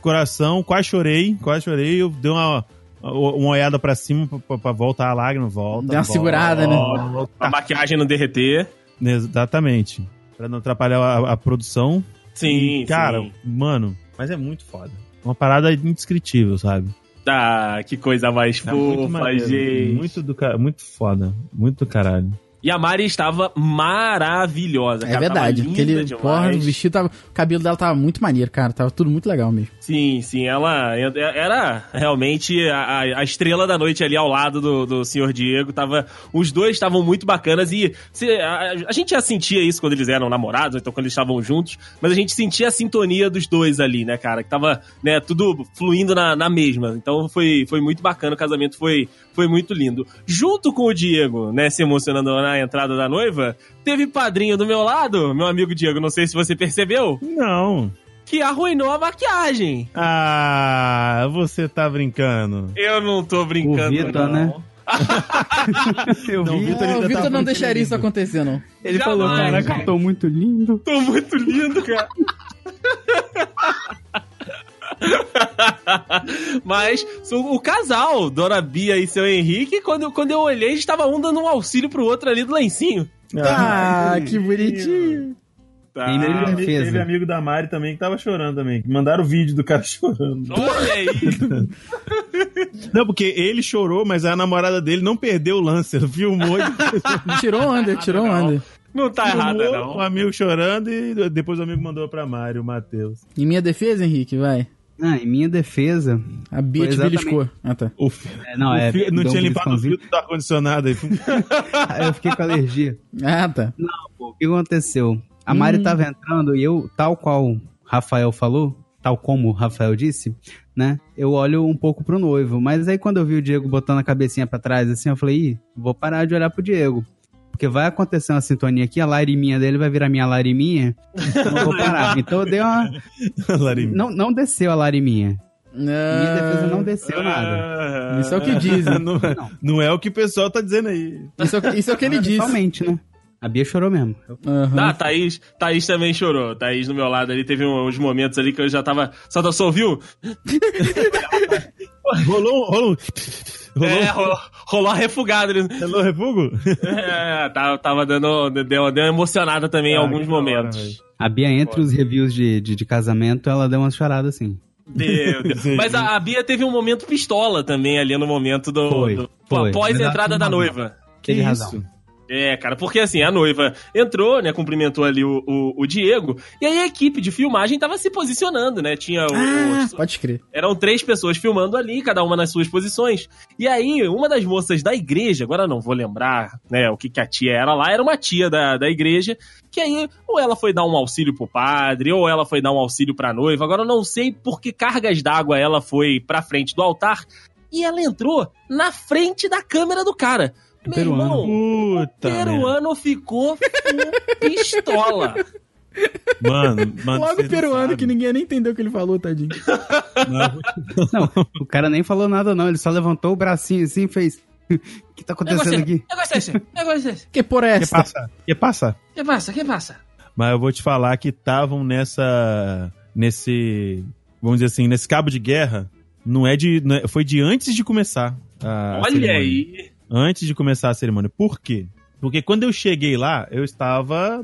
Coração, quase chorei, quase chorei. Eu dei uma, uma olhada pra cima pra, pra- voltar a lágrima, volta. Deu uma volta, segurada, né? volta. A maquiagem não derreter. Exatamente. Pra não atrapalhar a, a produção. Sim, E, cara, sim. mano, mas é muito foda. Uma parada indescritível, sabe? Ah, que coisa mais muito fofa, maneiro, gente. Muito, do, muito foda. Muito do caralho. E a Mari estava maravilhosa. é cara, verdade. Tava Aquele, porra, o vestido tava. O cabelo dela tava muito maneiro, cara. Tava tudo muito legal mesmo. Sim, sim, ela era realmente a, a- estrela da noite ali ao lado do, do senhor Diego. Tava, os dois estavam muito bacanas e se- a, a gente já sentia isso quando eles eram namorados, então quando eles estavam juntos, mas a gente sentia a sintonia dos dois ali, né, cara? Que tava né, tudo fluindo na, na mesma. Então foi, foi muito bacana, o casamento foi, foi muito lindo. Junto com o Diego, né, se emocionando na entrada da noiva, teve padrinho do meu lado, meu amigo Diego, não sei se você percebeu, Não. Que arruinou a maquiagem. Ah, você tá brincando. Eu não tô brincando, O Vitor, não. né? Eu Não, vi. o Vitor Ah, o tá Vitor não muito deixaria isso lindo. acontecer, não. Ele Jamais. falou, caraca, eu tô muito lindo. Tô muito lindo, cara. Mas o, casal, Dona Bia e seu Henrique, quando, quando eu olhei, estava um dando um auxílio pro outro ali do lencinho. Ah, que bonitinho. Tá. Em minha Teve, defesa. teve amigo da Mari também que tava chorando também. Mandaram o vídeo do cara chorando. Olha aí. Não, porque ele chorou, mas a namorada dele não perdeu o lance. Ela filmou, e Tirou onda, tirou onda. Não tá errada, filmou o não. amigo chorando e depois o amigo mandou pra Mari, o Matheus. Em minha defesa, Henrique, vai. Ah, em minha defesa. A Bia te beliscou. Ah, tá. O fi- É, não, o é. fi- não tinha limpado o filtro do ar-condicionado aí. Eu fiquei com alergia. Ah, tá. Pô, o que aconteceu? A Mari tava entrando e eu, tal qual o Rafael falou, tal como o Rafael disse, né? Eu olho um pouco pro noivo. Mas aí quando eu vi o Diego botando a cabecinha pra trás assim, eu falei, ih, vou parar de olhar pro Diego. Porque vai acontecer uma sintonia aqui, a lariminha dele vai virar minha lariminha. não vou parar. Então eu dei uma. Não, não desceu a lariminha. Minha defesa não desceu nada. Ah, Isso é o que dizem. não, é- não é o que o pessoal tá dizendo aí. Isso é, o que- isso é o que ele disse. Somente, né? A Bia chorou mesmo. Aham. Ah, Thaís, Thaís também chorou. Thaís do meu lado ali teve uns momentos ali que eu já tava. Só, só ouviu? Rolou, rolou, rolou, É, rolou, rolou a refugada. ali. rolou refugo? É, tava, tava dando. Deu, deu uma emocionada também em Ah, alguns que da hora, momentos. velho. A Bia, entre os reviews de, de, de casamento, ela deu umas choradas assim. Deu, deu. Mas a, a Bia teve um momento pistola também ali no momento do. Foi, do- foi. após a entrada da noiva. Teve Que razão. É, cara, porque assim, a noiva entrou, né, cumprimentou ali o, o, o Diego, e aí a equipe de filmagem tava se posicionando, né, tinha o- Ah, o, pode crer. Eram três pessoas filmando ali, cada uma nas suas posições. E aí, uma das moças da igreja, agora não vou lembrar né, o que, que a tia era lá, era uma tia da, da igreja, que aí ou ela foi dar um auxílio pro padre, ou ela foi dar um auxílio pra noiva. Agora eu não sei por que cargas d'água ela foi pra frente do altar. E ela entrou na frente da câmera do cara. Meu peruano. irmão, Puta. o peruano ficou pistola. Mano, mano. Logo o não peruano, que ninguém nem entendeu o que ele falou, tadinho. Não, o cara nem falou nada, não. Ele só levantou o bracinho assim e fez. O que tá acontecendo aqui? Negócio é esse? Negócio é esse? Que por Que essa? passa? Que passa? Que passa? Que passa? Mas eu vou te falar que estavam nessa. Nesse. Vamos dizer assim, nesse cabo de guerra. Não é de. não é- foi de antes de começar. a Olha cerimônia. aí. Antes de começar a cerimônia. Por quê? Porque quando eu cheguei lá, eu estava.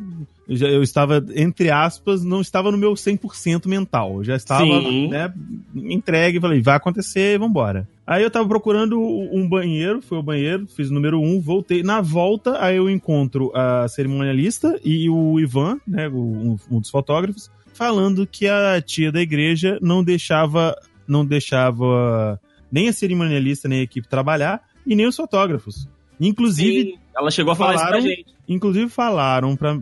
Eu, já- eu estava, entre aspas, não estava no meu 100% mental. Eu já estava né, entregue. Falei, vai acontecer, vambora. Aí eu tava procurando um banheiro, foi o banheiro, fiz o número um, voltei. Na volta, aí eu encontro a cerimonialista e o Ivan, né, um, um dos fotógrafos, falando que a tia da igreja não deixava, não deixava nem a cerimonialista nem a equipe trabalhar e nem os fotógrafos. Inclusive, Sim, ela chegou a falar isso pra falaram- gente. inclusive falaram pra,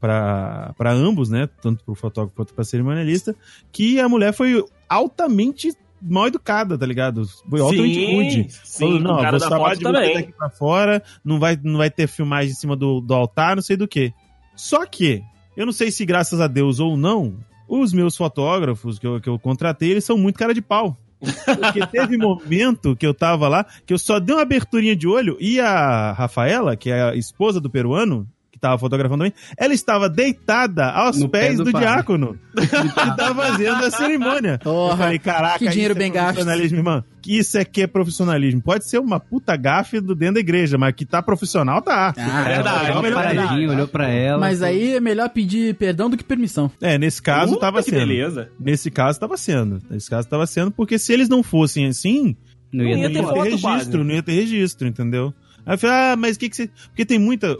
pra, pra ambos, né? Tanto pro fotógrafo quanto pra cerimonialista, que a mulher foi altamente mal educada, tá ligado? Foi altamente rude. sim, Falou, não, o cara trabalhar foto de você também. daqui pra fora, não vai, não vai ter filmagem em cima do, do altar, não sei do que. Só que, eu não sei se graças a Deus ou não, os meus fotógrafos que eu, que eu contratei, eles são muito cara de pau. Porque teve momento que eu tava lá, que eu só dei uma aberturinha de olho e a Rafaela, que é a esposa do peruano, que tava fotografando também, ela estava deitada aos No pé pés do do, padre. diácono, que tava fazendo a cerimônia. Porra, eu falei, caraca, que dinheiro isso bem é gasto. profissionalismo, irmão. Que isso aqui é profissionalismo. Pode ser uma puta gafe do dentro da igreja, mas que tá profissional, tá. Ah, verdade, Olhou melhor uma ainda. paradinha, olhou pra ela. Mas aí é melhor pedir perdão do que permissão. É, nesse caso Puta, tava que sendo. beleza. Nesse caso tava sendo. Nesse caso tava sendo, porque se eles não fossem assim, não ia, não ia ter ter registro, quase. não ia ter registro, entendeu? Aí eu falei, ah, mas o que que você... Porque tem muita...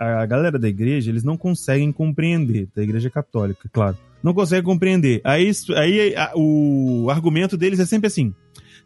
A, a galera da igreja, eles não conseguem compreender, da igreja católica, claro. Não conseguem compreender. Aí, isso- aí a- o argumento deles é sempre assim,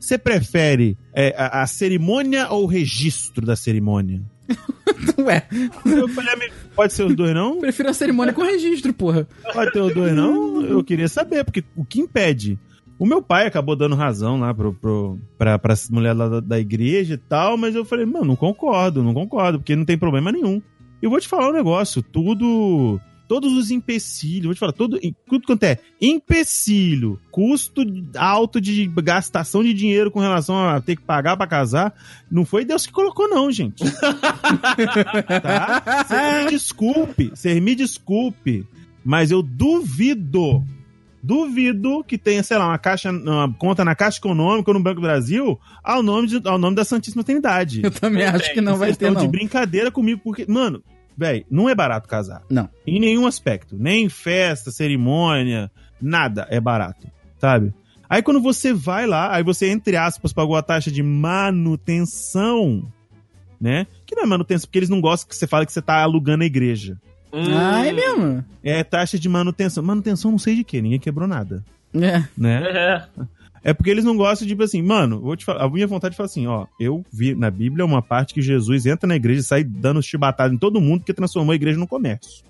você prefere é, a, a cerimônia ou o registro da cerimônia? Ué, Eu falei, "Ah, pode ser os dois não? prefiro a cerimônia com registro, porra. Pode ter os dois não? Eu queria saber, porque o que impede? O meu pai acabou dando razão lá pro, pro, pra, pra mulher lá da, da igreja e tal, mas eu falei, mano, não concordo, não concordo, porque não tem problema nenhum. Eu vou te falar um negócio, tudo. Todos os empecilhos, vou te falar, tudo, tudo quanto é empecilho, custo alto de gastação de dinheiro com relação a ter que pagar pra casar, não foi Deus que colocou, não, gente. tá? Você me desculpe, você me desculpe, mas eu duvido, duvido que tenha, sei lá, uma caixa, uma conta na Caixa Econômica ou no Banco do Brasil ao nome, de- ao nome da Santíssima Trindade. Eu também acho que não vai Vocês ter, estão de não. brincadeira comigo, porque, mano, velho, não é barato casar. Não. Em nenhum aspecto. Nem festa, cerimônia, nada é barato, sabe? Aí quando você vai lá, aí você, entre aspas, pagou a taxa de manutenção, né? Que não é manutenção, porque eles não gostam que você fale que você tá alugando a igreja. Hum. Ah, é mesmo? É taxa de manutenção. Manutenção não sei de quê, ninguém quebrou nada, É. né? É. É porque eles não gostam de, tipo assim, mano, vou te falar, a minha vontade de falar assim, ó, eu vi na Bíblia uma parte que Jesus entra na igreja e sai dando chibatadas em todo mundo que transformou a igreja no comércio.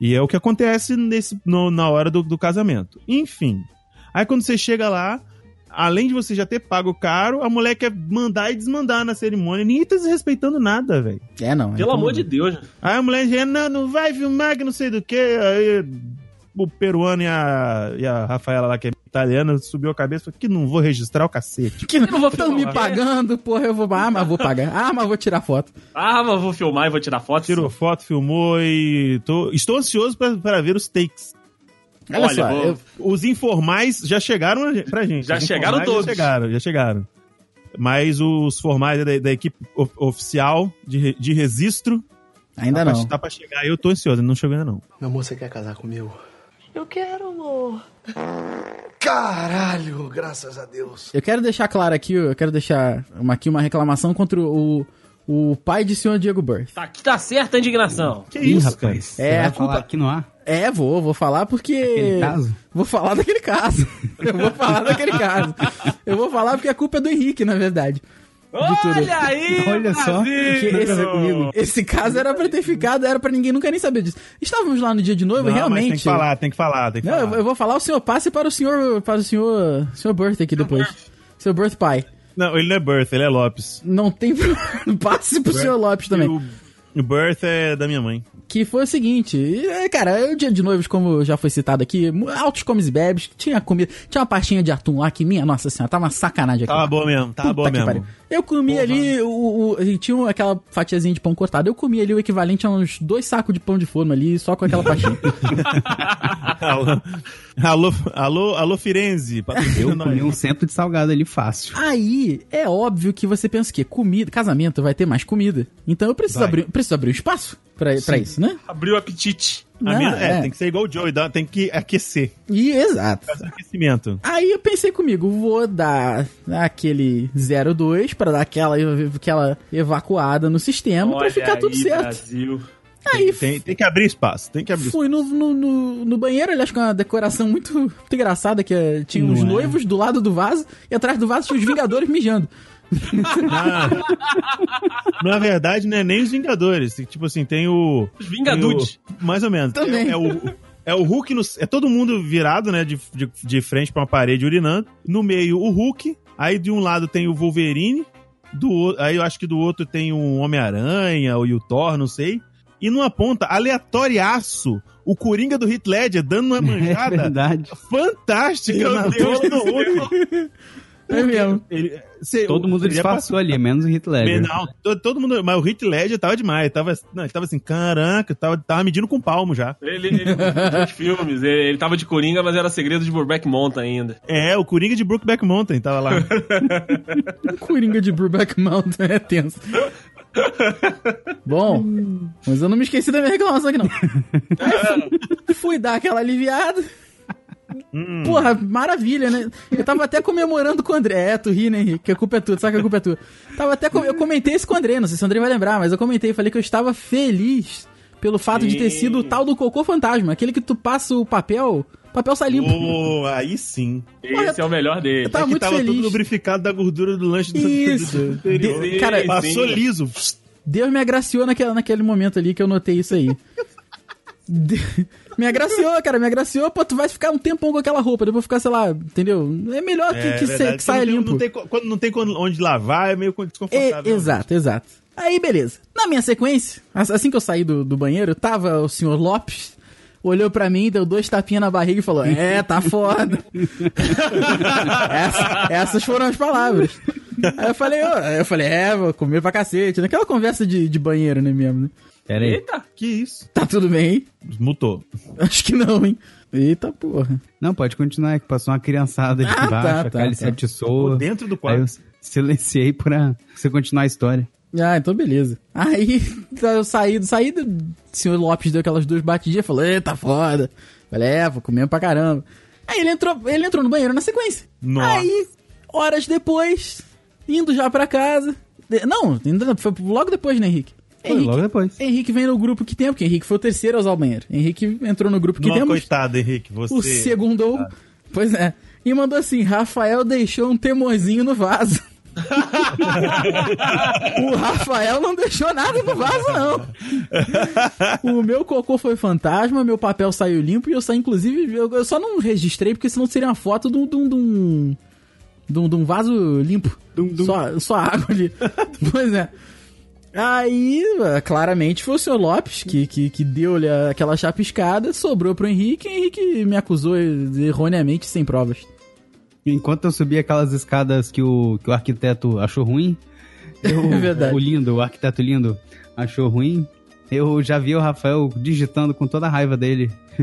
E é o que acontece nesse, no- na hora do, do casamento. Enfim. Aí quando você chega lá, além de você já ter pago caro, a mulher quer mandar e desmandar na cerimônia. Ninguém tá desrespeitando nada, velho. É, não. Pelo amor de Deus. Aí a mulher diz, não, não vai filmar que não sei do que. Aí o peruano e a, e a Rafaela lá, que é italiana, subiu a cabeça e falou que não vou registrar o cacete. Que não vou estão me pagando, porra, eu vou. Ah, mas vou pagar. Ah, mas vou tirar foto. Ah, mas vou filmar e vou tirar foto. Tirou foto, filmou e tô, estou ansioso pra- para ver os takes. Olha, Olha, só, vou- eu- Os informais já chegaram pra gente. Já chegaram todos. Já chegaram, já chegaram. Mas os formais da, da equipe of- oficial de, de registro ainda tá, não. Pra, tá pra chegar. Eu tô ansioso, não chegou ainda não. Meu amor, você quer casar comigo? Eu quero, amor. Caralho, graças a Deus. Eu quero deixar claro aqui, eu quero deixar uma, aqui uma reclamação contra o, o pai de senhor Diego Birth. Tá, tá certa a indignação. Que Ih, isso, rapaz. Você É, a culpa- falar aqui no ar? É, vou, vou falar porque. Aquele caso? Vou falar daquele caso. Eu vou falar daquele caso. Eu vou falar porque a culpa é do Henrique, na verdade. Olha aí, Olha só. Esse, esse caso era pra ter ficado, era pra ninguém nunca nem saber disso. Estávamos lá no dia de noiva, Não, mas realmente. tem que falar, tem que falar, tem que Não, eu, falar. eu vou falar o senhor passe para o senhor, para o senhor, senhor Birth aqui depois. Seu Birth pai. Não, ele não é Birth, ele é Lopes. Não tem. Passe pro senhor Lopes também. E o Birth é da minha mãe. Que foi o seguinte, é, cara, o dia de noivos, como já foi citado aqui, altos comes e bebes, tinha comida, tinha uma pastinha de atum lá que, minha nossa senhora, tava uma sacanagem aqui. Tava boa mesmo, tava boa mesmo. pariu. Eu comi Porra. ali, o, o- tinha aquela fatiazinha de pão cortado, eu comi ali o equivalente a uns dois sacos de pão de forno ali, só com aquela pastinha. alô, alô, alô, alô Firenze, Eu comi um centro de salgado ali fácil. Aí, é óbvio que você pensa que comida, casamento vai ter mais comida. Então eu preciso, Vai. abrir, preciso abrir um espaço pra, pra isso, né? Abriu o apetite. A Não, minha- é, é. tem que ser igual o Joey, tem que aquecer. E exato. Fazer aquecimento. Aí eu pensei comigo, vou dar aquele 02 pra dar aquela, aquela evacuada no sistema pra Olha ficar tudo aí, certo. Brasil. Aí Tem, tem que abrir espaço, tem que abrir fui no, no, no, no banheiro, aliás, com uma decoração muito, muito engraçada, que é, tinha Não os é? noivos do lado do vaso e atrás do vaso tinha os Vingadores mijando. Ah, na verdade, não é nem os Vingadores. Tipo assim, tem o. Os Vingadudes. Mais ou menos. Também. É, é o. É o Hulk, no, é todo mundo virado, né, de, de, de frente pra uma parede urinando. No meio, o Hulk. Aí de um lado tem o Wolverine. Do, aí eu acho que do outro tem o Homem-Aranha ou o Thor, não sei. E numa ponta, aleatoriaço, o Coringa do Heath Ledger dando uma É manjada verdade. fantástica Meu na Deus do Hulk. É mesmo. Ele, cê- Todo mundo disfarçou ali, menos o Heath Ledger. não, todo, todo mundo. Mas o Heath Ledger tava demais. Tava, não, ele tava assim, caraca, tava, tava medindo com palmo já. Ele, ele os filmes, ele, ele tava de Coringa, mas era segredo de Burbeck Monta ainda. É, o Coringa de Brookback Mountain tava lá. Coringa de Brubeck Mountain é tenso. Bom, mas eu não me esqueci da minha reclamação aqui, não. Aí fui, fui dar aquela aliviada. Hum. Porra, maravilha, né? Eu tava até comemorando com o André. É, tu ri, né, Henrique? Que a culpa é tua, sabe que a culpa é tua. Tava até com- Eu comentei isso com o André, não sei se o André vai lembrar, mas eu comentei, falei que eu estava feliz pelo fato de ter Sim. sido o tal do cocô fantasma, aquele que tu passa o papel, o papel sai limpo. oh, aí sim. Esse é o melhor dele. Eu tava é muito tava feliz. todo lubrificado da gordura do lanche do, Isso. do, do anterior. De- cara, Sim, Passou sim. liso. Deus me agraciou naquele, naquele momento ali que eu notei isso aí. De- Me agraciou, cara, me agraciou. Pô, tu vai ficar um tempão com aquela roupa, depois ficar, sei lá, entendeu? É melhor que, É, que, que saia não limpo. tem- Não tem, quando não tem onde lavar, é meio É, desconfortável. exato, exato. Aí, beleza. Na minha sequência, as- assim que eu saí do, do banheiro, tava o senhor Lopes, olhou pra mim, deu dois tapinhas na barriga e falou: É, tá foda. Essa- essas foram as palavras. Aí eu falei, aí eu falei, é, vou comer pra cacete. Naquela conversa de, de banheiro, né mesmo? né? Pera aí. Eita! Que isso? Tá tudo bem aí? Mutou. Acho que não, hein? Eita porra. Não, pode continuar, é que passou uma criançada de Ah, baixo, tá, a tá, tá. se atiçou. Dentro do Aí quarto. eu silenciei pra você continuar a história. Ah, então beleza. Aí tá, eu saí, saí do o senhor Lopes deu aquelas duas batidinhas, falou, eita foda. Falei, é, vou comer pra caramba. Aí ele entrou, ele entrou no banheiro na sequência. Nossa. Aí, horas depois, indo já pra casa. de- não, ainda não, foi logo depois, né, Henrique? Foi logo depois. Henrique vem no grupo que tem, porque Henrique foi o terceiro a usar o banheiro. Henrique entrou no grupo que Não, temos. coitado, Henrique. Você. O segundo. Pois é. E mandou assim: Rafael deixou um temozinho no vaso. o Rafael não deixou nada no vaso, não. O meu cocô foi fantasma, meu papel saiu limpo e eu saí, inclusive, eu, só não registrei porque senão seria uma foto de um. De um, de um, vaso limpo. Só, só água ali. pois é. Aí, eh, claramente, foi o senhor Lopes que, que, que deu-lhe aquela chapiscada, sobrou pro Henrique, e Henrique me acusou erroneamente sem provas. Enquanto eu subia aquelas escadas que o, que o arquiteto achou ruim, eu- É o lindo, o arquiteto lindo, achou ruim, eu já vi o Rafael digitando com toda a raiva dele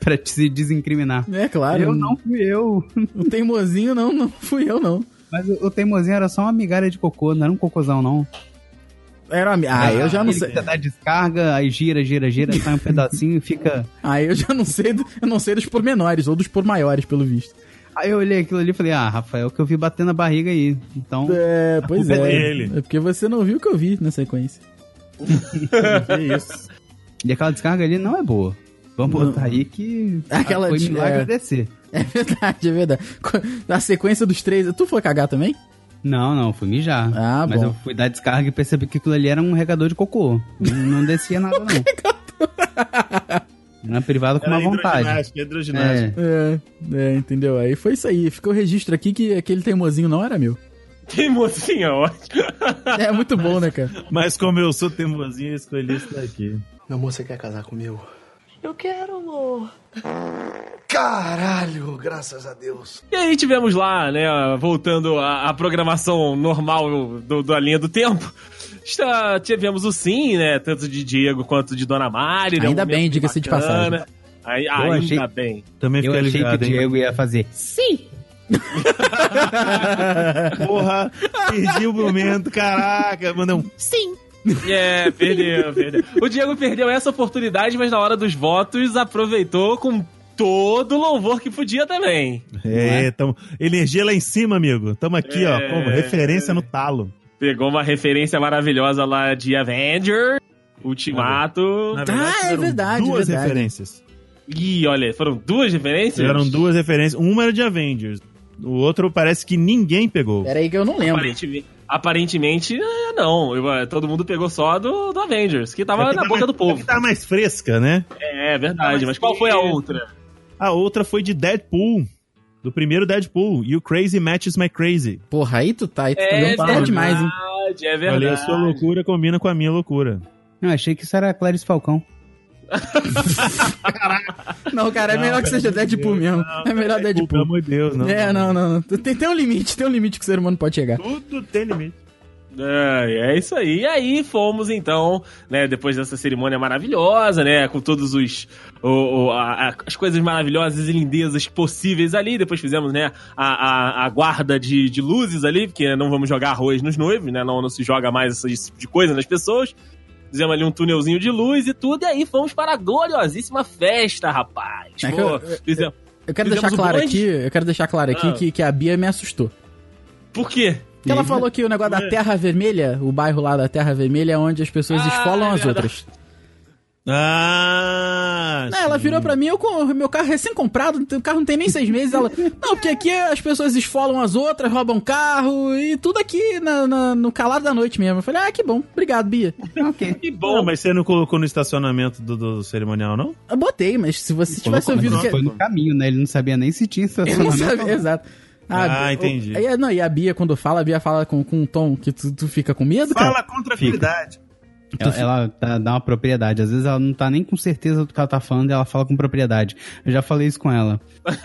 pra, pra se desincriminar. É claro. eu não fui eu. O teimosinho não, não fui eu, não. Mas o, o teimosinho era só uma migalha de cocô, não era um cocôzão, não. Era uma... Ah, eu já não Ele sei. Você dá descarga, aí gira, gira, gira, sai um pedacinho e fica. Ah, eu já não sei, do- eu não sei dos pormenores, ou dos por maiores, pelo visto. Aí eu olhei aquilo ali e falei, ah, Rafael, que eu vi batendo na barriga aí. Então, É, pois é é. dele. É porque você não viu o que eu vi na sequência. Que isso. e aquela descarga ali não é boa. Vamos botar aí que Aquela foi milagre é. agradecer. É verdade, é verdade. Na sequência dos três, tu foi cagar também? Não, não, fui mijar. Ah, Mas bom. eu fui dar descarga e percebi que aquilo ali era um regador de cocô. Não, descia nada, não. Era privado com Era uma vontade. hidroginástica, hidroginástica. É, É, é, entendeu? Aí foi isso aí. Ficou o registro aqui que aquele teimosinho não era meu. Teimosinho é ótimo. É muito bom, né, cara? Mas como eu sou teimosinho, eu escolhi isso daqui. Meu amor, você quer casar comigo? Eu quero, amor. Caralho, graças a Deus. E aí tivemos lá, né, voltando à, à programação normal do, da linha do tempo. Está, tivemos o sim, né, tanto de Diego quanto de Dona Mari. né, um Ainda momento bem, diga-se de passagem. Aí, Eu ainda achei- bem. Também Eu fiquei achei que o? Diego ia fazer. Sim! Porra, perdi o momento, caraca. Mandou um... É, perdeu, perdeu. O Diego perdeu essa oportunidade, mas na hora dos votos aproveitou com todo o louvor que podia também. É, tamo... energia lá em cima, amigo. Tamo aqui, ó, É. como referência no talo. Pegou uma referência maravilhosa lá de Avenger, Ultimato. Na Ah, é verdade, Duas verdade. referências. Ih, olha, foram duas referências? Eram duas referências. Uma era de Avengers. O outro parece que ninguém pegou. Pera aí que eu não lembro. Aparentemente, aparentemente é, não. É, todo mundo pegou só do, do Avengers, que tava É que na tá boca mais- do é povo. que tá mais fresca, né? É, é verdade. Mas qual foi a outra? A outra foi de Deadpool. Do primeiro Deadpool. E o Crazy Matches My Crazy. Porra, aí tu tá, aí tu É tá demais, hein? verdade, é Olha, verdade. a sua loucura combina com a minha loucura. Eu achei que isso era Clarice Falcão. Não, cara, é melhor que seja Deadpool mesmo. É melhor Pelo Deadpool. amor de Deus, não. É, não, não, não. Tem, tem um limite, tem um limite que o ser humano pode chegar. Tudo tem limite. É, é isso aí. E aí fomos então, né, depois dessa cerimônia maravilhosa, né, com todos os o, o- a- as coisas maravilhosas e lindezas possíveis ali. Depois fizemos, né, a, a, a guarda de, de luzes ali, porque não vamos jogar arroz nos noivos, né, não, não se joga mais esse tipo de coisa nas pessoas. Fizemos ali um túnelzinho de luz e tudo, e aí fomos para a gloriosíssima festa, rapaz. É que Pô, eu- fizemos- Eu quero deixar claro aqui, eu quero deixar claro aqui Ah. que, que a Bia me assustou. Por quê? Porque ela falou que o negócio da Terra Vermelha, o bairro lá da Terra Vermelha, é onde as pessoas Ah, esfolam é as outras. Ah! Não, ela sim. virou pra mim, eu com meu carro recém-comprado, o carro não tem nem seis meses. Ela, não, porque aqui as pessoas esfolam as outras, roubam carro e tudo aqui na- na- no calado da noite mesmo. Eu falei, ah, que bom, obrigado, Bia. ok. Que Não, bom. mas você não colocou no estacionamento do, do cerimonial, não? Eu botei, mas se você tivesse Colocou, ouvido mas que. Foi no caminho, né? Ele não sabia nem se tinha Eu não estacionamento. sabia, exato. Ah, o- entendi. o- aí, não, e a Bia, quando fala, a Bia fala com, com um tom que tu, tu fica com medo, cara. Fala com tranquilidade. Ela, ela tá- dá uma propriedade. Às vezes ela não tá nem com certeza do que ela tá falando e ela fala com propriedade. Eu já falei isso com ela.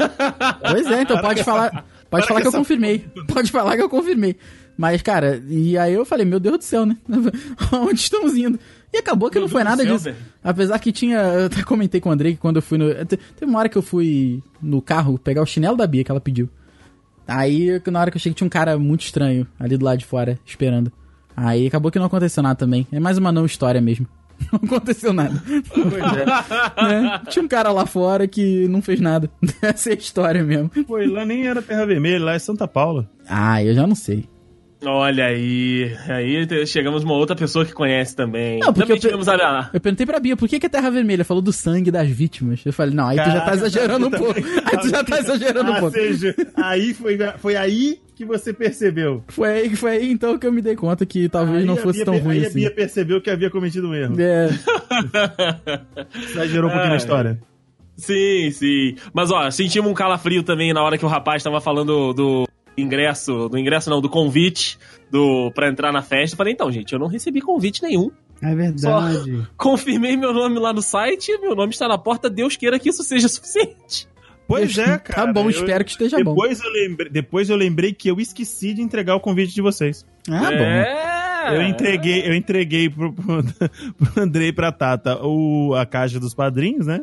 Pois é, então pode falar. Pode para falar que que eu essa- confirmei. Pode falar que eu confirmei. Mas, cara, e aí eu falei, meu Deus do céu, né? Onde estamos indo? E acabou que Meu não foi Deus nada céu, disso. velho. Apesar que tinha. Eu até comentei com o Andrei que quando eu fui no. te- Teve uma hora que eu fui no carro pegar o chinelo da Bia que ela pediu. Aí, na hora que eu cheguei, tinha um cara muito estranho ali do lado de fora, esperando. Aí acabou que não aconteceu nada também. É mais uma não história mesmo. Não aconteceu nada. Né? Tinha um cara lá fora que não fez nada. Essa é a história mesmo. Foi lá nem era Terra Vermelha, lá é Santa Paula. Ah, eu já não sei. Olha aí, aí chegamos uma outra pessoa que conhece também. Não, porque também eu tivemos a... Eu perguntei pra Bia, por que, que é Terra Vermelha? Falou do sangue das vítimas. Eu falei, não, aí tu já tá Caraca, exagerando um puta- pouco. Aí tu já tá exagerando um Ah, pouco. seja, aí foi, foi aí que você percebeu. Foi aí, foi aí então que eu me dei conta que talvez Aí não a fosse Bia tão ruim aí a assim. Bia percebeu que havia cometido um erro. É, Exagerou um pouquinho na história. Sim, sim. Mas ó, sentimos um calafrio também na hora que o rapaz tava falando do ingresso, do ingresso não, do convite do para entrar na festa. Eu Falei, então, gente, eu não recebi convite nenhum. É verdade. Confirmei meu nome lá no site, meu nome está na porta, Deus queira que isso seja suficiente. Pois é, cara. Tá bom, eu- espero que esteja bom. depois Eu lembrei, depois eu lembrei que eu esqueci de entregar o convite de vocês. Ah, bom. é. Eu entreguei, eu entreguei pro, pro, pro Andrei e pra Tata o, a caixa dos padrinhos, né?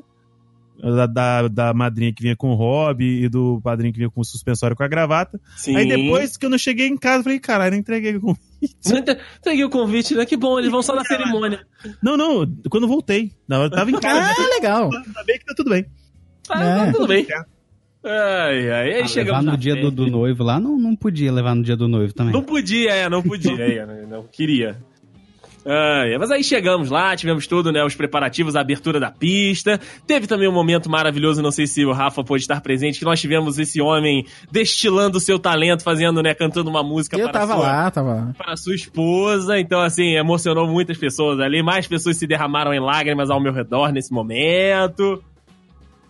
Da, da, da madrinha que vinha com o hobby e do padrinho que vinha com o suspensório com a gravata. Sim. Aí depois que eu não cheguei em casa, eu falei, caralho, eu entreguei o convite. Entreguei o convite, né? Que bom, eles vão só na cerimônia. Não, não, quando voltei. Na hora eu tava em casa. Ah, legal. Ainda bem que tá tudo bem. Tá, É. tudo bem. Ai, ai, aí Ah, levar chegamos no na dia do, do noivo lá, não, não podia levar no dia do noivo também. Não podia, é, não podia, é, não, não queria. Ai, mas aí chegamos lá, tivemos tudo, né, os preparativos, a abertura da pista. Teve também um momento maravilhoso, não sei se o Rafa pôde estar presente, que nós tivemos esse homem destilando o seu talento, fazendo, né, cantando uma música Eu para, tava sua, lá, tava lá. para sua esposa. Então, assim, emocionou muitas pessoas ali. Mais pessoas se derramaram em lágrimas ao meu redor nesse momento.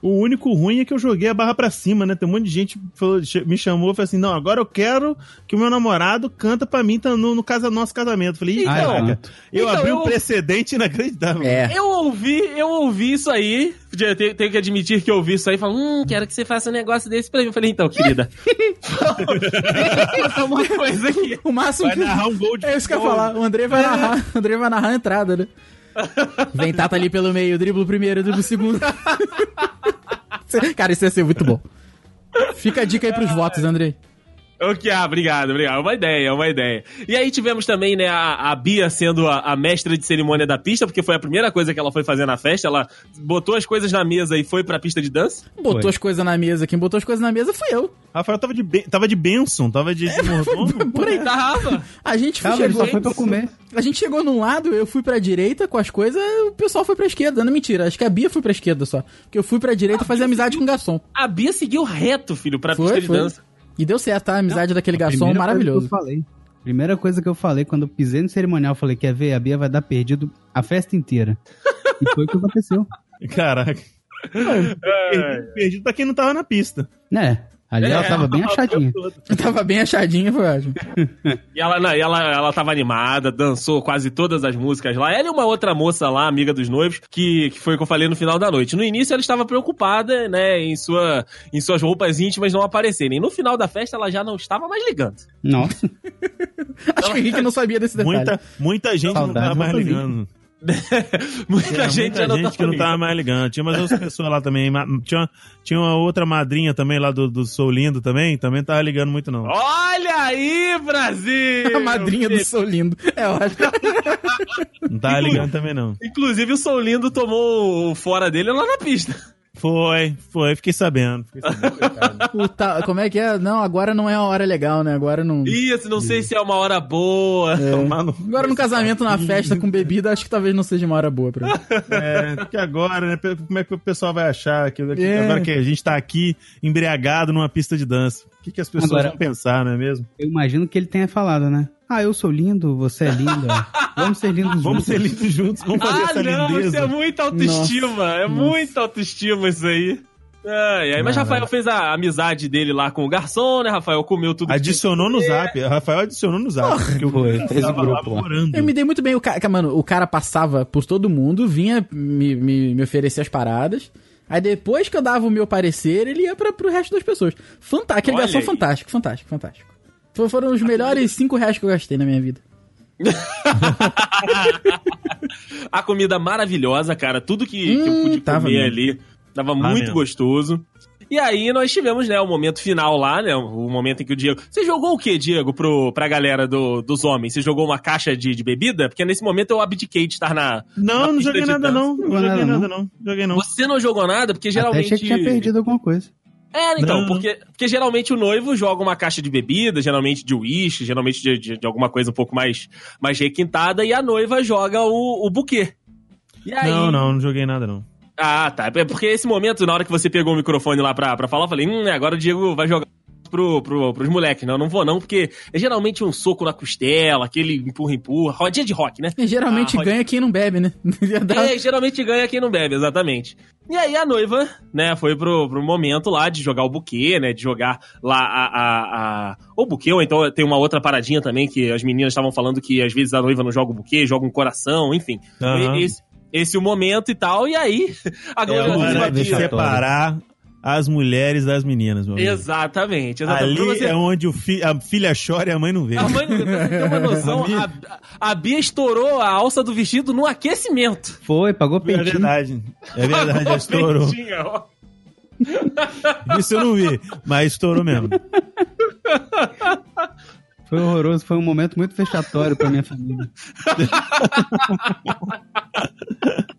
O único ruim é que eu joguei a barra pra cima, né? Tem um monte de gente que falou- me chamou e falou assim: não, agora eu quero que o meu namorado canta pra mim tá no, no casa, nosso casamento. Falei, Então, caraca, eu então, abri eu- um precedente inacreditável. É. Eu ouvi, eu ouvi isso aí. já Tenho, tenho que admitir que eu ouvi isso aí e falo, hum, quero que você faça um negócio desse pra mim. Eu falei, então, querida. Uma coisa aqui. O máximo Vai que. narrar um gol de É isso que eu ia falar. O André vai narrar. O André vai narrar a entrada, né? Vem Tata ali pelo meio, driblo primeiro, driblo segundo. Cara, isso ia ser muito bom. Fica a dica aí pros votos, André. Ok, ah, obrigado, obrigado. É uma ideia, é uma ideia. E aí tivemos também, né, a, a Bia sendo a, a mestra de cerimônia da pista, porque foi a primeira coisa que ela foi fazer na festa. Ela botou as coisas na mesa e foi pra pista de dança. Botou Foi. as coisas na mesa. Quem botou as coisas na mesa fui eu. Rafael tava de, ben- tava de benção, tava de, mordomo. Por aí. Tava. A gente Calma, chegou. só foi pra comer. A gente chegou num lado, eu fui pra direita com as coisas, o pessoal foi pra esquerda. Não, mentira, acho que a Bia foi pra esquerda só. Porque eu fui pra direita fazer amizade com o garçom. A Bia seguiu reto, filho, pra Foi, pista de foi. dança. E deu certo, tá? A amizade daquele garçom maravilhoso. Primeira coisa que eu falei quando eu pisei no cerimonial, eu falei, quer ver? A Bia vai dar perdido a festa inteira. E foi o que aconteceu. Caraca. Perdido, perdido pra quem não tava na pista. É, ali ela tava bem achadinha. Tava bem achadinha, foi ótimo. E ela, não, e ela, ela tava animada, dançou quase todas as músicas lá. Ela e uma outra moça lá, amiga dos noivos, que, que foi o que eu falei no final da noite. No início ela estava preocupada, né, em, sua, em suas roupas íntimas não aparecerem. No final da festa ela já não estava mais ligando. Nossa. Acho que o Henrique não sabia desse detalhe. Muita, muita gente não Saudades tava mais ligando. muita Tinha gente muita gente tava que não tava mais ligando. Tinha umas outras pessoas lá também. Tinha, tinha uma outra madrinha também lá do, do Sou Lindo também. Também não tava ligando muito, não. Olha aí, Brasil! A madrinha do Sou Lindo. É ótimo. Não tava ligando também, não. Inclusive o Sou Lindo tomou o fora dele lá na pista. Foi, foi. Fiquei sabendo. Fiquei sabendo coitado. O ta- Como é que é? Não, agora não é uma hora legal, né? Agora não. Isso, não sei se é uma hora boa. Tomar no- Agora no casamento, na festa com bebida, acho que talvez não seja uma hora boa pra mim. É, porque agora, né? Como é que o pessoal vai achar que, que É. agora que a gente tá aqui embriagado numa pista de dança? O que, que as pessoas Agora- vão pensar, não é mesmo? Eu imagino que ele tenha falado, né? Ah, eu sou lindo, você é linda. Vamos ser lindos Vamos juntos. ser lindos juntos, vamos fazer Ah, essa não, lindeza. isso é muita autoestima. é muita autoestima isso aí. Ai, ai, mas Rafael fez a amizade dele lá com o garçom, né? Rafael comeu tudo. Adicionou no zap. Rafael adicionou no zap. porque eu Foi, fez o grupo lá. Eu me dei muito bem. O cara, mano, o cara passava por todo mundo, vinha me, me, me oferecer as paradas. Aí depois que eu dava o meu parecer, ele ia pra, pro resto das pessoas. Fantástico. Aquele garçom fantástico, fantástico, fantástico. Foram os melhores 5 reais que eu gastei na minha vida. A comida maravilhosa, cara. Tudo que, que eu Hum, pude tava comer mesmo. ali tava Ah, muito mesmo. gostoso. E aí nós tivemos, né, o momento final lá, né? O momento em que o Diego. Você jogou o quê, Diego, pro, pra galera do, dos homens? Você jogou uma caixa de, de bebida? Porque nesse momento eu abdiquei de estar na. Não, na não joguei de nada dança. não. Não Jogou joguei nada, nada não. Joguei não. Você não jogou nada? Porque Até geralmente. achei que tinha perdido alguma coisa. É, então, Não. porque, porque geralmente o noivo joga uma caixa de bebida, geralmente de uísque, geralmente de, de, de alguma coisa um pouco mais, mais requintada, e a noiva joga o, o buquê. E aí, Não, não, não joguei nada não. Ah, tá. É porque esse momento, na hora que você pegou o microfone lá pra, pra falar, eu falei, hum, agora o Diego vai jogar pro, pro, pros moleques. Não, não vou não, porque é geralmente um soco na costela, aquele empurra-empurra, rodinha de rock, né? E geralmente Ah, ganha quem não bebe, né? É, geralmente ganha quem não bebe, exatamente. E aí a noiva, né, foi pro, pro momento lá de jogar o buquê, né, de jogar lá a, a, a- o buquê, ou então tem uma outra paradinha também que as meninas estavam falando que às vezes a noiva não joga o buquê, joga um coração, enfim. E- Esse, esse é o momento e tal, e aí a É de vexatório. separar as mulheres das meninas, meu amigo. Exatamente, exatamente. Ali você- é onde o fi- a filha chora e a mãe não vê. A mãe, pra você ter uma noção, a, a Bia estourou a alça do vestido no aquecimento. Foi, pagou É peitinho. verdade. É verdade, já estourou. Peitinho, ó. Isso eu não vi, mas estourou mesmo. Foi horroroso, foi um momento muito fechatório pra minha família.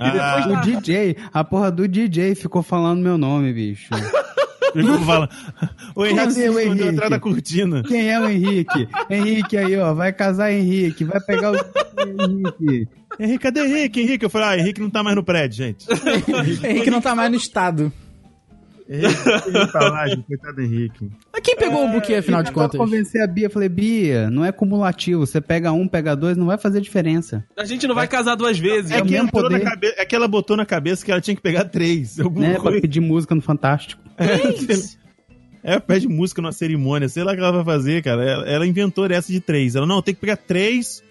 E depois O DJ, a porra do DJ ficou falando meu nome, bicho. Ficou falando. O Henrique se o escondeu Henrique? atrás da cortina. Quem é o Henrique? Henrique aí, ó, vai casar Henrique, vai pegar o Henrique. Henrique, cadê Henrique? Henrique? Eu falei, ah, Henrique não tá mais no prédio, gente. Henrique não tá mais no estado. Henrique, falagem, coitado do Henrique. Mas quem pegou o buquê, afinal de Pra contas? convencer a Bia, eu falei, Bia, não é cumulativo. Você pega um, pega dois, não vai fazer diferença. A gente não vai casar duas vezes. É o que, entrou na cabe... é que ela botou na cabeça que ela tinha que pegar três. Alguma Né? Pra coisa. pedir música no Fantástico. É, pede música numa cerimônia, sei lá o que ela vai fazer, cara. Ela, ela inventou essa de três. Ela, não, tem que pegar três.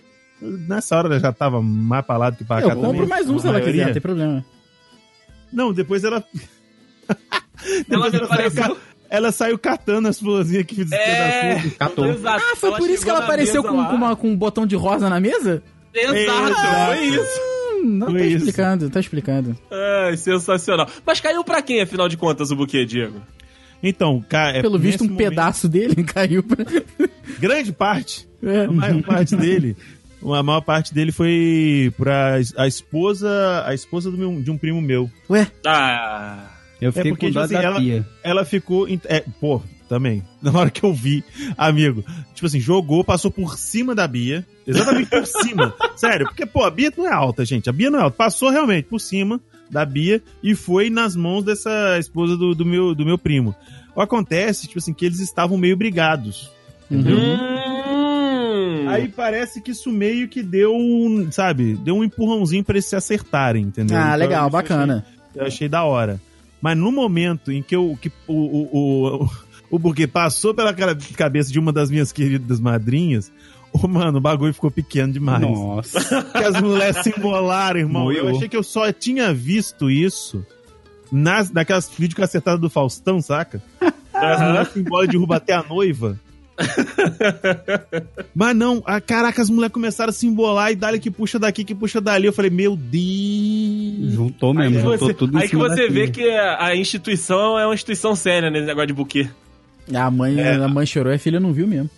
Nessa hora ela já tava mais pra lá do que pra cá Eu compro também. mais um se ela quiser, maioria. não tem problema. Não, depois ela. Ela me ela, saiu, ela catando as florzinhas que fiz É, Catou. exato. Ah, foi por isso que ela apareceu com, com, uma- com um botão de rosa na mesa? Exato, Exato. foi isso. Não, Foi tá isso. explicando, tá explicando. Ai, sensacional. Mas caiu pra quem, afinal de contas, o buquê, Diego? Então, cara. é Pelo visto, um momento- pedaço dele caiu pra... Grande parte. É. A maior parte dele. A maior parte dele foi pra a esposa. A esposa do meu- de um primo meu. Ué, Ah. Eu fiquei porque, com dó tipo da assim, ela- Bia. Ela ficou. em- É, pô, também. Na hora que eu vi, amigo. Tipo assim, jogou, passou por cima da Bia. Exatamente por cima. Sério, porque, pô, a Bia não é alta, gente. A Bia não é alta. Passou realmente por cima da Bia e foi nas mãos dessa esposa do, do meu, do meu primo. O acontece, tipo assim, que eles estavam meio brigados. Entendeu? Hum. Aí parece que isso meio que deu, um, sabe, deu um empurrãozinho pra eles se acertarem, entendeu? ah, Então, legal, isso eu bacana. achei- eu achei da hora. Mas no momento em que, eu, que o, o, o, o buquê passou pela cara- cabeça de uma das minhas queridas madrinhas, ô, mano, o bagulho ficou pequeno demais. Nossa. Que as mulheres se embolaram, irmão. Eu achei que eu só tinha visto isso nas, naquelas vídeos cacetadas do Faustão, saca? As mulheres se embolam e derrubam até a noiva. Mas não, ah, caraca, as mulheres começaram a se embolar e dali que puxa daqui, que puxa dali. Eu falei, meu Deus. Juntou mesmo, Aí, juntou você, tudo em aí que você da vê que a a instituição é uma instituição séria nesse negócio de buquê. A mãe, a mãe chorou e a filha não viu mesmo.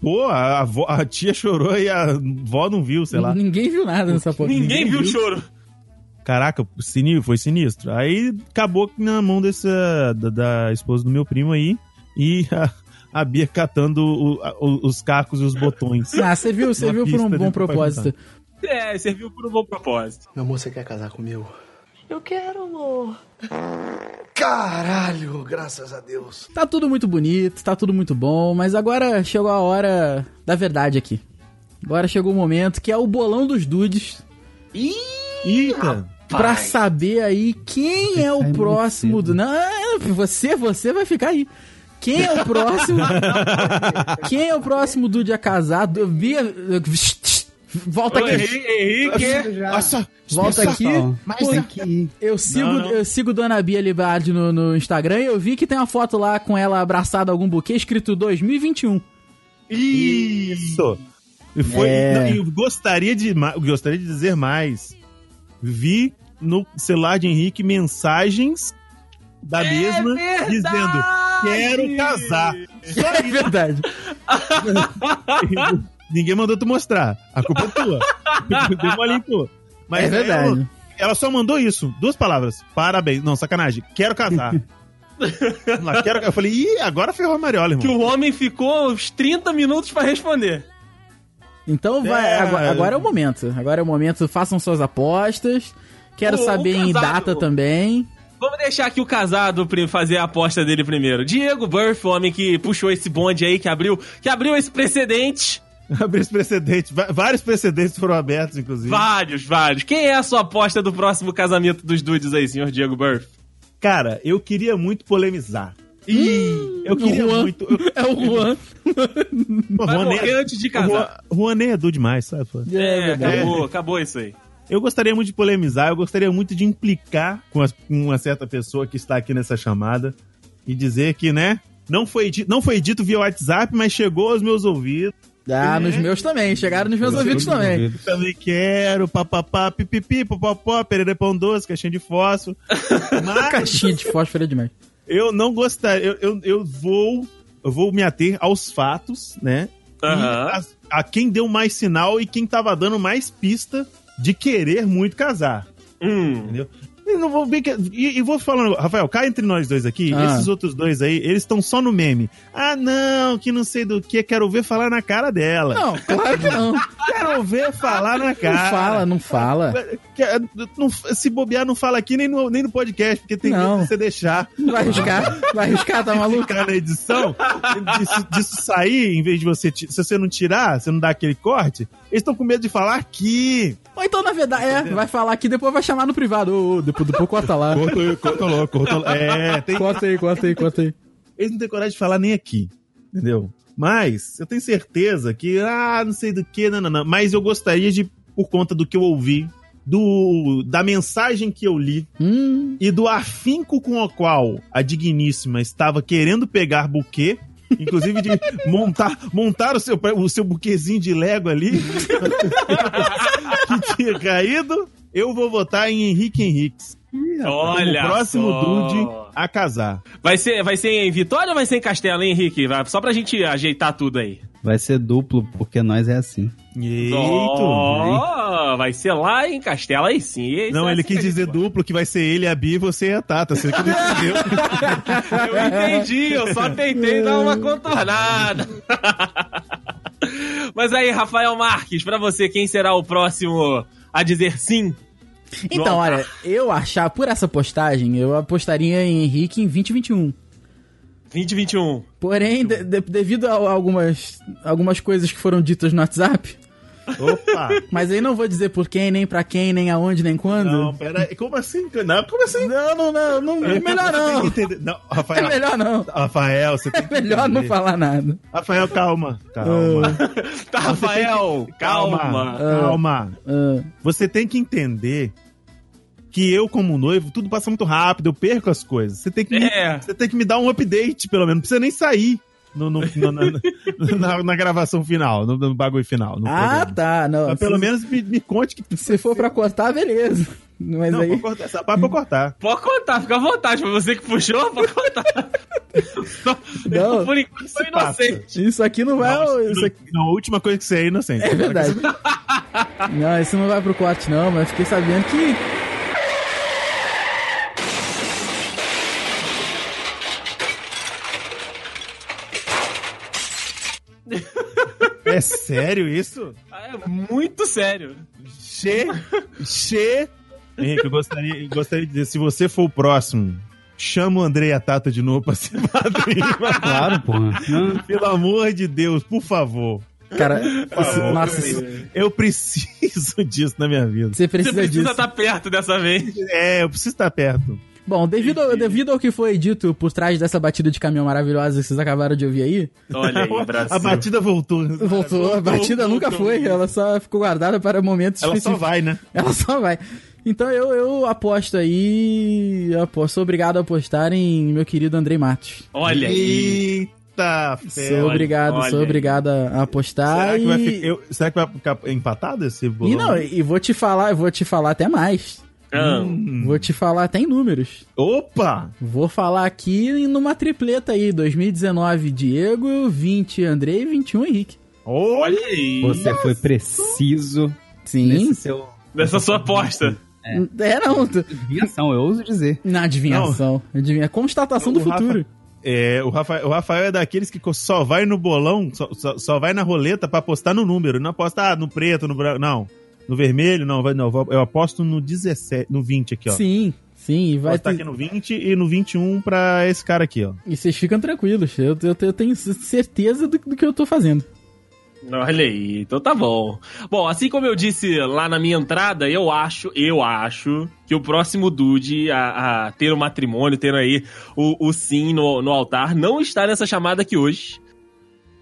Pô, a, avó- a tia chorou e a vó não viu, sei lá. Ninguém viu nada nessa porra. Ninguém viu o choro. Caraca, sinistro, foi sinistro. Aí acabou na mão dessa, da, da esposa do meu primo aí e a, a Bia catando o- o- os cacos e os botões. Ah, você viu, você Uma viu por um bom propósito. É, serviu por um bom propósito. Meu amor, você quer casar comigo? Eu quero, amor. Caralho, graças a Deus. Tá tudo muito bonito, tá tudo muito bom, mas agora chegou a hora da verdade aqui. Agora chegou o momento que é o bolão dos dudes Eita! pra saber aí quem é o próximo do. Não, você, você vai ficar aí. Quem é o próximo? quem é o próximo dude a casar? Du- Bia. Volta Ô, aqui. Henrique, Henrique. Nossa, Volta aqui. Mas ir. Eu sigo, Não, não. eu sigo Dona Bia Libardi no, no Instagram e eu vi que tem uma foto lá com ela abraçada a algum buquê escrito 2021. Isso! E foi. É. não, eu gostaria de, gostaria de dizer mais. Vi no celular de Henrique mensagens da mesma verdade! dizendo: Quero casar. Só É verdade. Ninguém mandou tu mostrar. A culpa é tua. Deu uma limpo. Mas É verdade. Ela, ela só mandou isso. Duas palavras. Parabéns. Não, sacanagem. Quero casar. Quero... Eu falei, ih, agora ferrou a Mariola, Que irmão. o homem ficou uns 30 minutos pra responder. Então vai, É. agora, agora é o momento. Agora é o momento, façam suas apostas. Quero saber em casado- data também. Vamos deixar aqui o casado fazer a aposta dele primeiro. Diego Burff, o homem que puxou esse bonde aí, que abriu, que abriu esse precedente. Abriu esse precedente. Vários precedentes foram abertos, inclusive. Vários, vários. Quem é a sua aposta do próximo casamento dos dudes aí, senhor Diego Burff? Cara, eu queria muito polemizar. eu queria Juan. muito. Eu, É o Juan. Pô, Vai Juan nem- morrer antes de o Juan, casar. Juan nem é du demais, sabe? pô? É, verdade. acabou, acabou isso aí. Eu gostaria muito de polemizar, eu gostaria muito de implicar com, as- com uma certa pessoa que está aqui nessa chamada e dizer que, né, não foi, di- não foi dito via WhatsApp, mas chegou aos meus ouvidos. Ah, nos meus também. Chegaram nos meus ouvidos também. Também quero, papapá, pipipi, popopó, perere pão doce, caixinha de fósforo. Mas Caixinha de fósforo é demais. eu não gostaria, eu, eu, eu vou eu vou me ater aos fatos, né? E as- a, quem deu mais sinal e quem tava dando mais pista de querer muito casar. Hum. Entendeu? E, não vou ver que- e, e vou falando, Rafael, cá entre nós dois aqui, Ah. esses outros dois aí, eles estão só no meme. Ah, não, que não sei do que, quero ver falar na cara dela. Não, claro que não. quero ver falar na cara. Não fala, não fala. Que- não- se bobear, não fala aqui nem no, nem no podcast, porque tem Não. que você deixar. Vai arriscar? Vai arriscar, tá maluco? Ficar na edição, disso, disso sair, em vez de você. Se você não tirar, você não dá aquele corte, eles estão com medo de falar aqui. Ou então, na verdade, é, vai falar aqui, depois vai chamar no privado. Ô, depois, depois corta lá. Corta, corta logo, corta logo. É, tem, Corta aí, corta aí, corta aí. eles não têm coragem de falar nem aqui, entendeu? Mas eu tenho certeza que, ah, não sei do que, não, não, não. Mas eu gostaria de, por conta do que eu ouvi, do da mensagem que eu li Hum, e do afinco com o qual a digníssima estava querendo pegar buquê, inclusive de montar, montar o seu, o seu buquezinho de Lego ali, que tinha caído, eu vou votar em Henrique Henriques. Olha como próximo só. Dude a casar. Vai ser, vai ser em Vitória ou vai ser em Castelo, hein, Henrique? Vai- Só pra gente ajeitar tudo aí. Vai ser duplo, porque nós é assim. Eita! Ó, vai ser lá em Castelo, aí sim. Esse Não, é ele assim quis que a gente dizer duplo, que vai ser ele, a Bi, você e a Tata. Você que não entendeu. Eu entendi, eu só tentei dar uma contornada. Mas aí, Rafael Marques, pra você, quem será o próximo a dizer sim? Então, olha, eu achar por essa postagem, eu apostaria em Henrique em 2021. 2021. Porém, de- de- devido a algumas, algumas coisas que foram ditas no WhatsApp, Opa! mas aí não vou dizer por quem, nem pra quem, nem aonde, nem quando. Não, pera aí. Como assim? Não, como assim? não, não, não, não, é melhor Você tem não. que entender. Não, É Rafael. melhor não. Rafael, você tem É que melhor não entender. falar nada. Rafael, calma. Calma. Tá, Rafael, calma. Calma. Calma. Ah, Você tem que entender que eu, como noivo, tudo passa muito rápido, eu perco as coisas. Você tem que, me, É. você tem que me dar um update, pelo menos. Não precisa nem sair no, no- no- na, na- na gravação final, no, no bagulho final. no ah, programa. tá. Não, Mas pelo se, menos me, me conte que. se for pra cortar, beleza. Mas Não, aí. pode cortar, essa parte pra cortar. Pode contar, fica à vontade. Foi você que puxou, pode contar. Só- Não. Por enquanto, sou passa. inocente. Isso aqui não vai. Não, isso aqui- não, a última coisa que você é inocente. É verdade. não, isso não vai pro corte, não, mas fiquei sabendo que. É sério isso? É muito sério. Che. Che. Henrique, eu gostaria, eu gostaria de dizer, se você for o próximo, chama o André e a Tata de novo pra ser padrinho. Claro, porra. Pelo amor de Deus, por favor. Cara, isso- nossa, Eu preciso disso na minha vida. você Você precisa precisa disso. estar perto dessa vez. É, eu preciso estar perto. Bom, devido ao, devido ao que foi dito por trás dessa batida de caminhão maravilhosa que vocês acabaram de ouvir aí, Olha aí, Brasil. A batida voltou. voltou. A batida nunca voltou. foi, ela só ficou guardada para momentos Ela só específicos. vai, né? Ela só vai. Então eu, eu aposto aí. eu Aposto, sou obrigado a apostar em meu querido Andrei Matos. Olha aí. Eita, fé. Sou obrigado, olha sou obrigado a apostar. Será que, e... vai ficar, eu- será que vai ficar empatado esse bolão? E não, e vou te falar, eu vou te falar até mais. Hum. Vou te falar até em números. Opa! Vou falar aqui numa tripleta aí, 2019 Diego, 20 Andrei e 21 Henrique. Olha! aí. você foi preciso Sim. nesse seu Nessa sua aposta. É, não. adivinhação, eu ouso dizer. Na adivinhação. Adivinha, constatação do O Rafa- futuro. É, o, Rafael, o Rafael é daqueles que só vai no bolão, só, só, só vai na roleta pra apostar no número. Não aposta ah, no preto, no branco. Não. No vermelho, não. Vai, não eu aposto no 17, no 20 aqui, ó. Sim, sim. E Vou vai apostar ter... aqui no 20 e no 21 pra esse cara aqui, ó. E vocês ficam tranquilos. Eu, eu, eu tenho certeza do, do que eu tô fazendo. Olha aí, então tá bom. Bom, assim como eu disse lá na minha entrada, eu acho, eu acho que o próximo Dude a, a ter o matrimônio, ter aí o, o sim no, no altar, não está nessa chamada aqui hoje.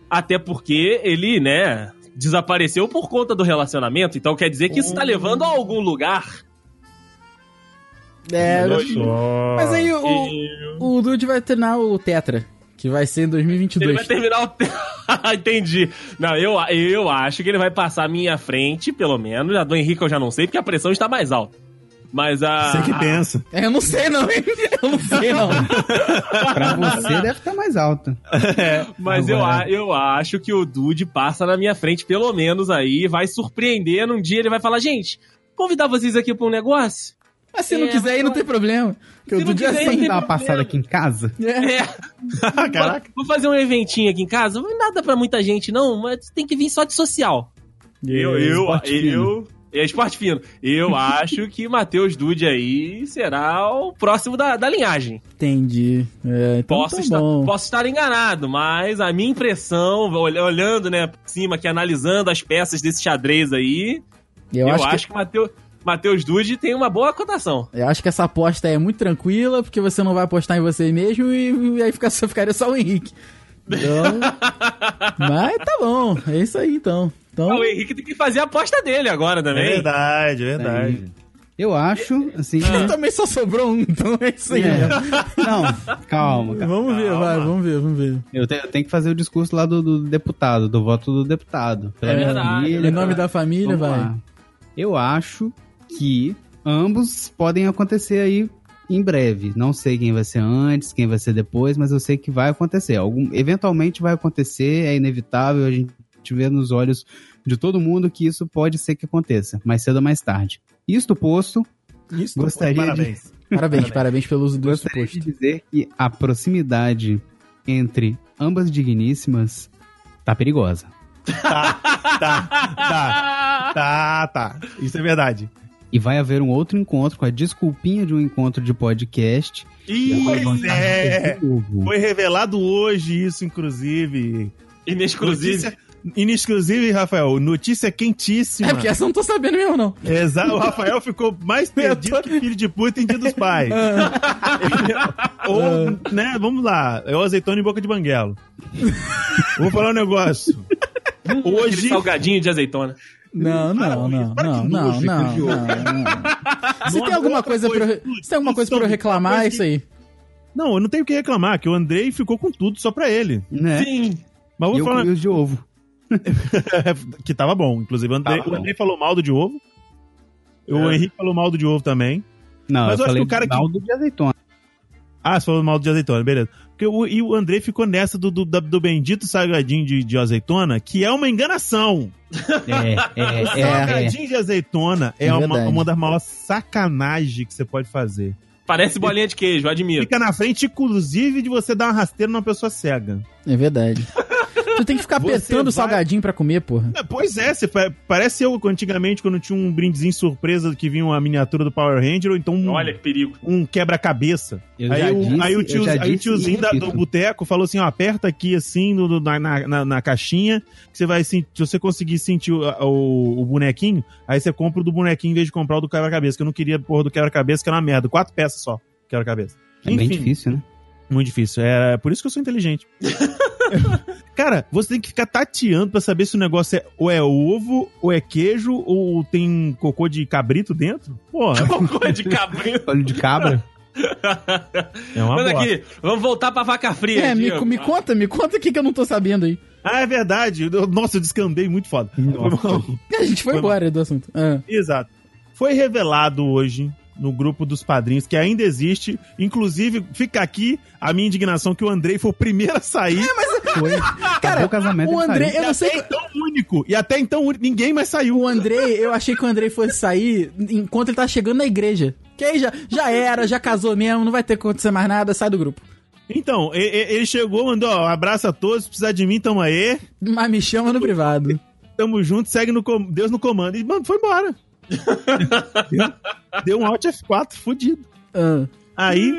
Até porque ele, né, desapareceu por conta do relacionamento, então quer dizer que isso tá levando a algum lugar. É, só. mas aí o, E o Dude vai treinar o Tetra, que vai ser em ele 2022. vai terminar o. te- Entendi. Não, eu, eu acho que ele vai passar à minha frente, pelo menos. A do Henrique eu já não sei, porque a pressão está mais alta. Mas a. Você que pensa. É, eu não sei não, hein? Eu não sei não. Pra você deve estar mais alta. Mas eu, Agora- eu acho que o Dude passa na minha frente, pelo menos aí, vai surpreender. Um dia ele vai falar, gente, convidar vocês aqui pra um negócio? Mas se não É, quiser ir, não tem problema. Porque Se o não Dude é assim. Dá uma passada aqui em casa? É. É, Caraca. vou fazer um eventinho aqui em casa. Não é nada pra muita gente, não, mas tem que vir só de social. Eu, eu, fino. eu. É esporte fino. Eu acho que Matheus Dude aí será o próximo da, da linhagem. Entendi. É, então Posso, tá estar, posso estar enganado, mas a minha impressão, ol- olhando, né, por cima aqui, analisando as peças desse xadrez aí, Eu, eu, acho, acho, que, Matheus, Matheus Dude tem uma boa cotação. que, eu acho que essa aposta é muito tranquila, porque você não vai apostar em você mesmo e, e aí fica, só ficaria só o Henrique. Então, mas tá bom, é isso aí então. Então, Ah, o Henrique tem que fazer a aposta dele agora É também. verdade, é verdade. Eu acho, assim. também só sobrou um, então é isso aí. É. Não, calma, cara. Vamos ver, vai, vamos ver, vamos ver. Eu tenho, eu tenho que fazer o discurso lá do, do deputado, do voto do deputado. Pela É verdade, família, Em nome pela- da família, Vamos vai. lá. Eu acho que ambos podem acontecer aí em breve. Não sei quem vai ser antes, quem vai ser depois, mas eu sei que vai acontecer. Algum, eventualmente vai acontecer, é inevitável, a gente vê nos olhos de todo mundo que isso pode ser que aconteça, mais cedo ou mais tarde. Isto posto, Isso, Gostaria de- parabéns. Parabéns, parabéns pelo uso do gostaria de suposto. dizer que a proximidade entre ambas digníssimas tá perigosa. Tá, tá, tá, tá, tá. Isso é verdade. E vai haver um outro encontro com a desculpinha de um encontro de podcast. Pois é. De. Foi revelado hoje isso, inclusive. Inexclusivo. Notícia inexclusive, Rafael. Notícia quentíssima. É porque essa eu não tô sabendo mesmo, não. Exato, o Rafael ficou mais perdido que filho de puta em dia dos pais. Ou, né, vamos lá, é o azeitona em boca de banguelo. Vou falar um negócio. Aquele Hoje, salgadinho de azeitona. Não, Para não, não, para não, não, não. Se tem alguma coisa pra, se tem alguma coisa pra eu reclamar, é isso aí. não, eu não tenho o que reclamar, que o Andrei ficou com tudo só pra ele. Né? Sim. Mas vou eu falar de ovo. que tava bom. Inclusive, o Andrei, Tava o bom. Andrei falou mal do de ovo. O É. Henrique falou mal do de ovo também. Não, Mas eu eu acho que o cara que- caldo de azeitona. Ah, você falou mal de azeitona, beleza. Porque o, e o Andrei ficou nessa do, do, do bendito salgadinho de, de azeitona, que é uma enganação. É, é, é, é. Salgadinho de azeitona é, É uma, uma das maiores sacanagens que você pode fazer. Parece bolinha de queijo, admiro. Fica na frente, inclusive, de você dar uma rasteira numa pessoa cega. É verdade. Tu tem que ficar Você apertando o vai- salgadinho pra comer, porra. É, Pois é, você pa- parece eu antigamente quando tinha um brindezinho surpresa que vinha uma miniatura do Power Ranger ou então um, Olha que perigo. um quebra-cabeça. Aí, o- aí o, eu tio- aí o tiozinho da- do boteco falou assim: ó, aperta aqui assim no- na, na, na- na caixinha, que você vai sentir. Se você conseguir sentir o, o- o bonequinho, aí você compra o do bonequinho em vez de comprar o do quebra-cabeça, que eu não queria porra do quebra-cabeça, que era uma merda. Quatro peças só, quebra-cabeça. É bem difícil, né? Muito difícil. É por isso que eu sou inteligente. Cara, você tem que ficar tateando pra saber se o negócio é ou é ovo, ou é queijo, ou tem cocô de cabrito dentro. Porra, Cocô de cabrito. Olho de cabra. é uma Mas bosta. aqui, vamos voltar pra vaca fria. É, me, me conta, me conta o que que eu não tô sabendo aí. Ah, é verdade. Eu- Nossa, eu descambei muito foda. A gente foi Foi embora do assunto. Ah. Exato. Foi revelado hoje no grupo dos padrinhos que ainda existe. Inclusive, fica aqui a minha indignação que o Andrei foi o primeiro a sair. Foi. Cara, o casamento o saiu. eu não sei. até então único. E até então ninguém mais saiu. O Andrei, eu achei que o Andrei fosse sair enquanto ele tá chegando na igreja. Que aí já, já era, já casou mesmo, não vai ter que acontecer mais nada, sai do grupo. Então, ele chegou, mandou, ó, abraço a todos, se precisar de mim, tamo aí. Mas me chama no privado. Tamo junto, segue no com- Deus no comando. E, mano, foi embora. Deu, deu um Alt F4 fudido. Ah. Aí,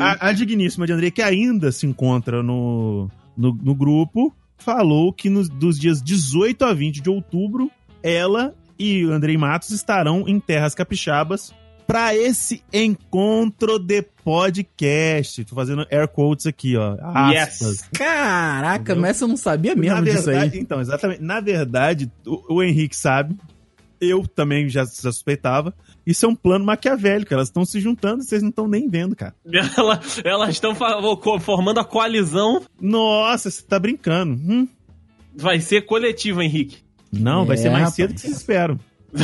a, a digníssima de André, que ainda se encontra no, no, no grupo, falou que nos, dos dias 18 a 20 de outubro, ela e o Andrei Matos estarão em Terras Capixabas para esse encontro de podcast. Tô fazendo air quotes aqui, ó. Aspas. Yes. Caraca, Entendeu? mas eu não sabia mesmo Na disso verdade, aí. então, exatamente. Na verdade, o, o Henrique sabe. Eu também já, já suspeitava. Isso é um plano maquiavélico. Elas estão se juntando e vocês não estão nem vendo, cara. Ela- elas estão formando a coalizão. Nossa, você tá brincando. Hum. Vai ser coletivo, Henrique. Não, vai É, ser mais rapaz. cedo que vocês esperam.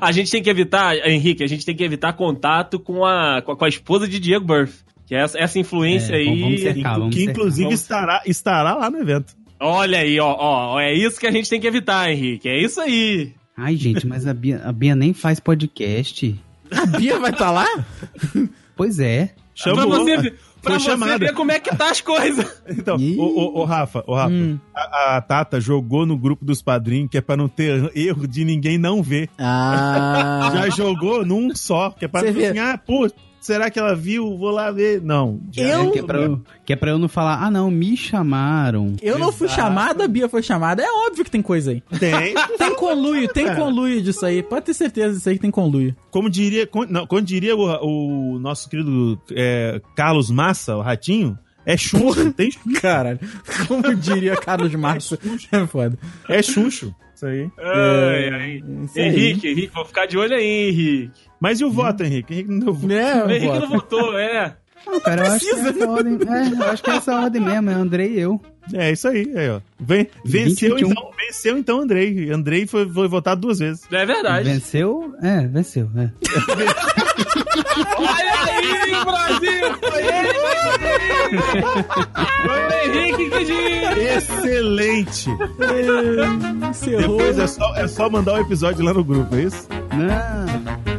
a gente tem que evitar, Henrique, a gente tem que evitar contato com a, com a, esposa de Diego Burff. Que é essa, essa influência É, aí. vamos- vamos cercar, vamos que cercar. inclusive Vamos- estará, estará lá no evento. Olha aí, ó, ó, é isso que a gente tem que evitar, Henrique. É isso aí. Ai, gente, mas a Bia, a Bia nem faz podcast. A Bia vai estar lá? Pois é. Chamou. Pra você, ver- pra Foi você chamada. ver como é que tá as coisas. Então, Ih. ô, ô, ô, Rafa, ô, Rafa, Hum. a, a Tata jogou no grupo dos padrinhos que é pra não ter erro de ninguém não ver. Ah. Já jogou num só, que é pra Você assim, ah, pô, será que ela viu? Vou lá ver. Não. Eu- Que é, pra eu, que é pra eu não falar, ah não, me chamaram. Eu não fui Exato. chamada, a Bia foi chamada. É óbvio que tem coisa aí. Tem. Tem conluio, tem conluio disso aí. Pode ter certeza disso aí que tem conluio. Como diria, como, não, como diria o, o nosso querido é, Carlos Massa, o Ratinho, é chuncho. Tem, Caralho. Como diria Carlos Massa. É foda. é chuncho. Isso aí. Ai, ai. Isso aí. Henrique, Henrique, vou ficar de olho aí, Henrique. Mas e o voto, Henrique? Henrique não deu voto. É, O Henrique não votou, é. Não, cara, eu acho que é essa ordem. É, eu acho que é essa ordem mesmo, é Andrei e eu. É isso aí, aí ó. Vem, venceu 21. então, venceu então Andrei. Andrei foi, foi votado duas vezes. É verdade. Venceu? É, venceu, é. Olha aí, Brasil! Foi ele, Foi o Henrique que diz! Excelente! Encerrou. Depois é só, é só mandar o episódio lá no grupo, é isso? Não.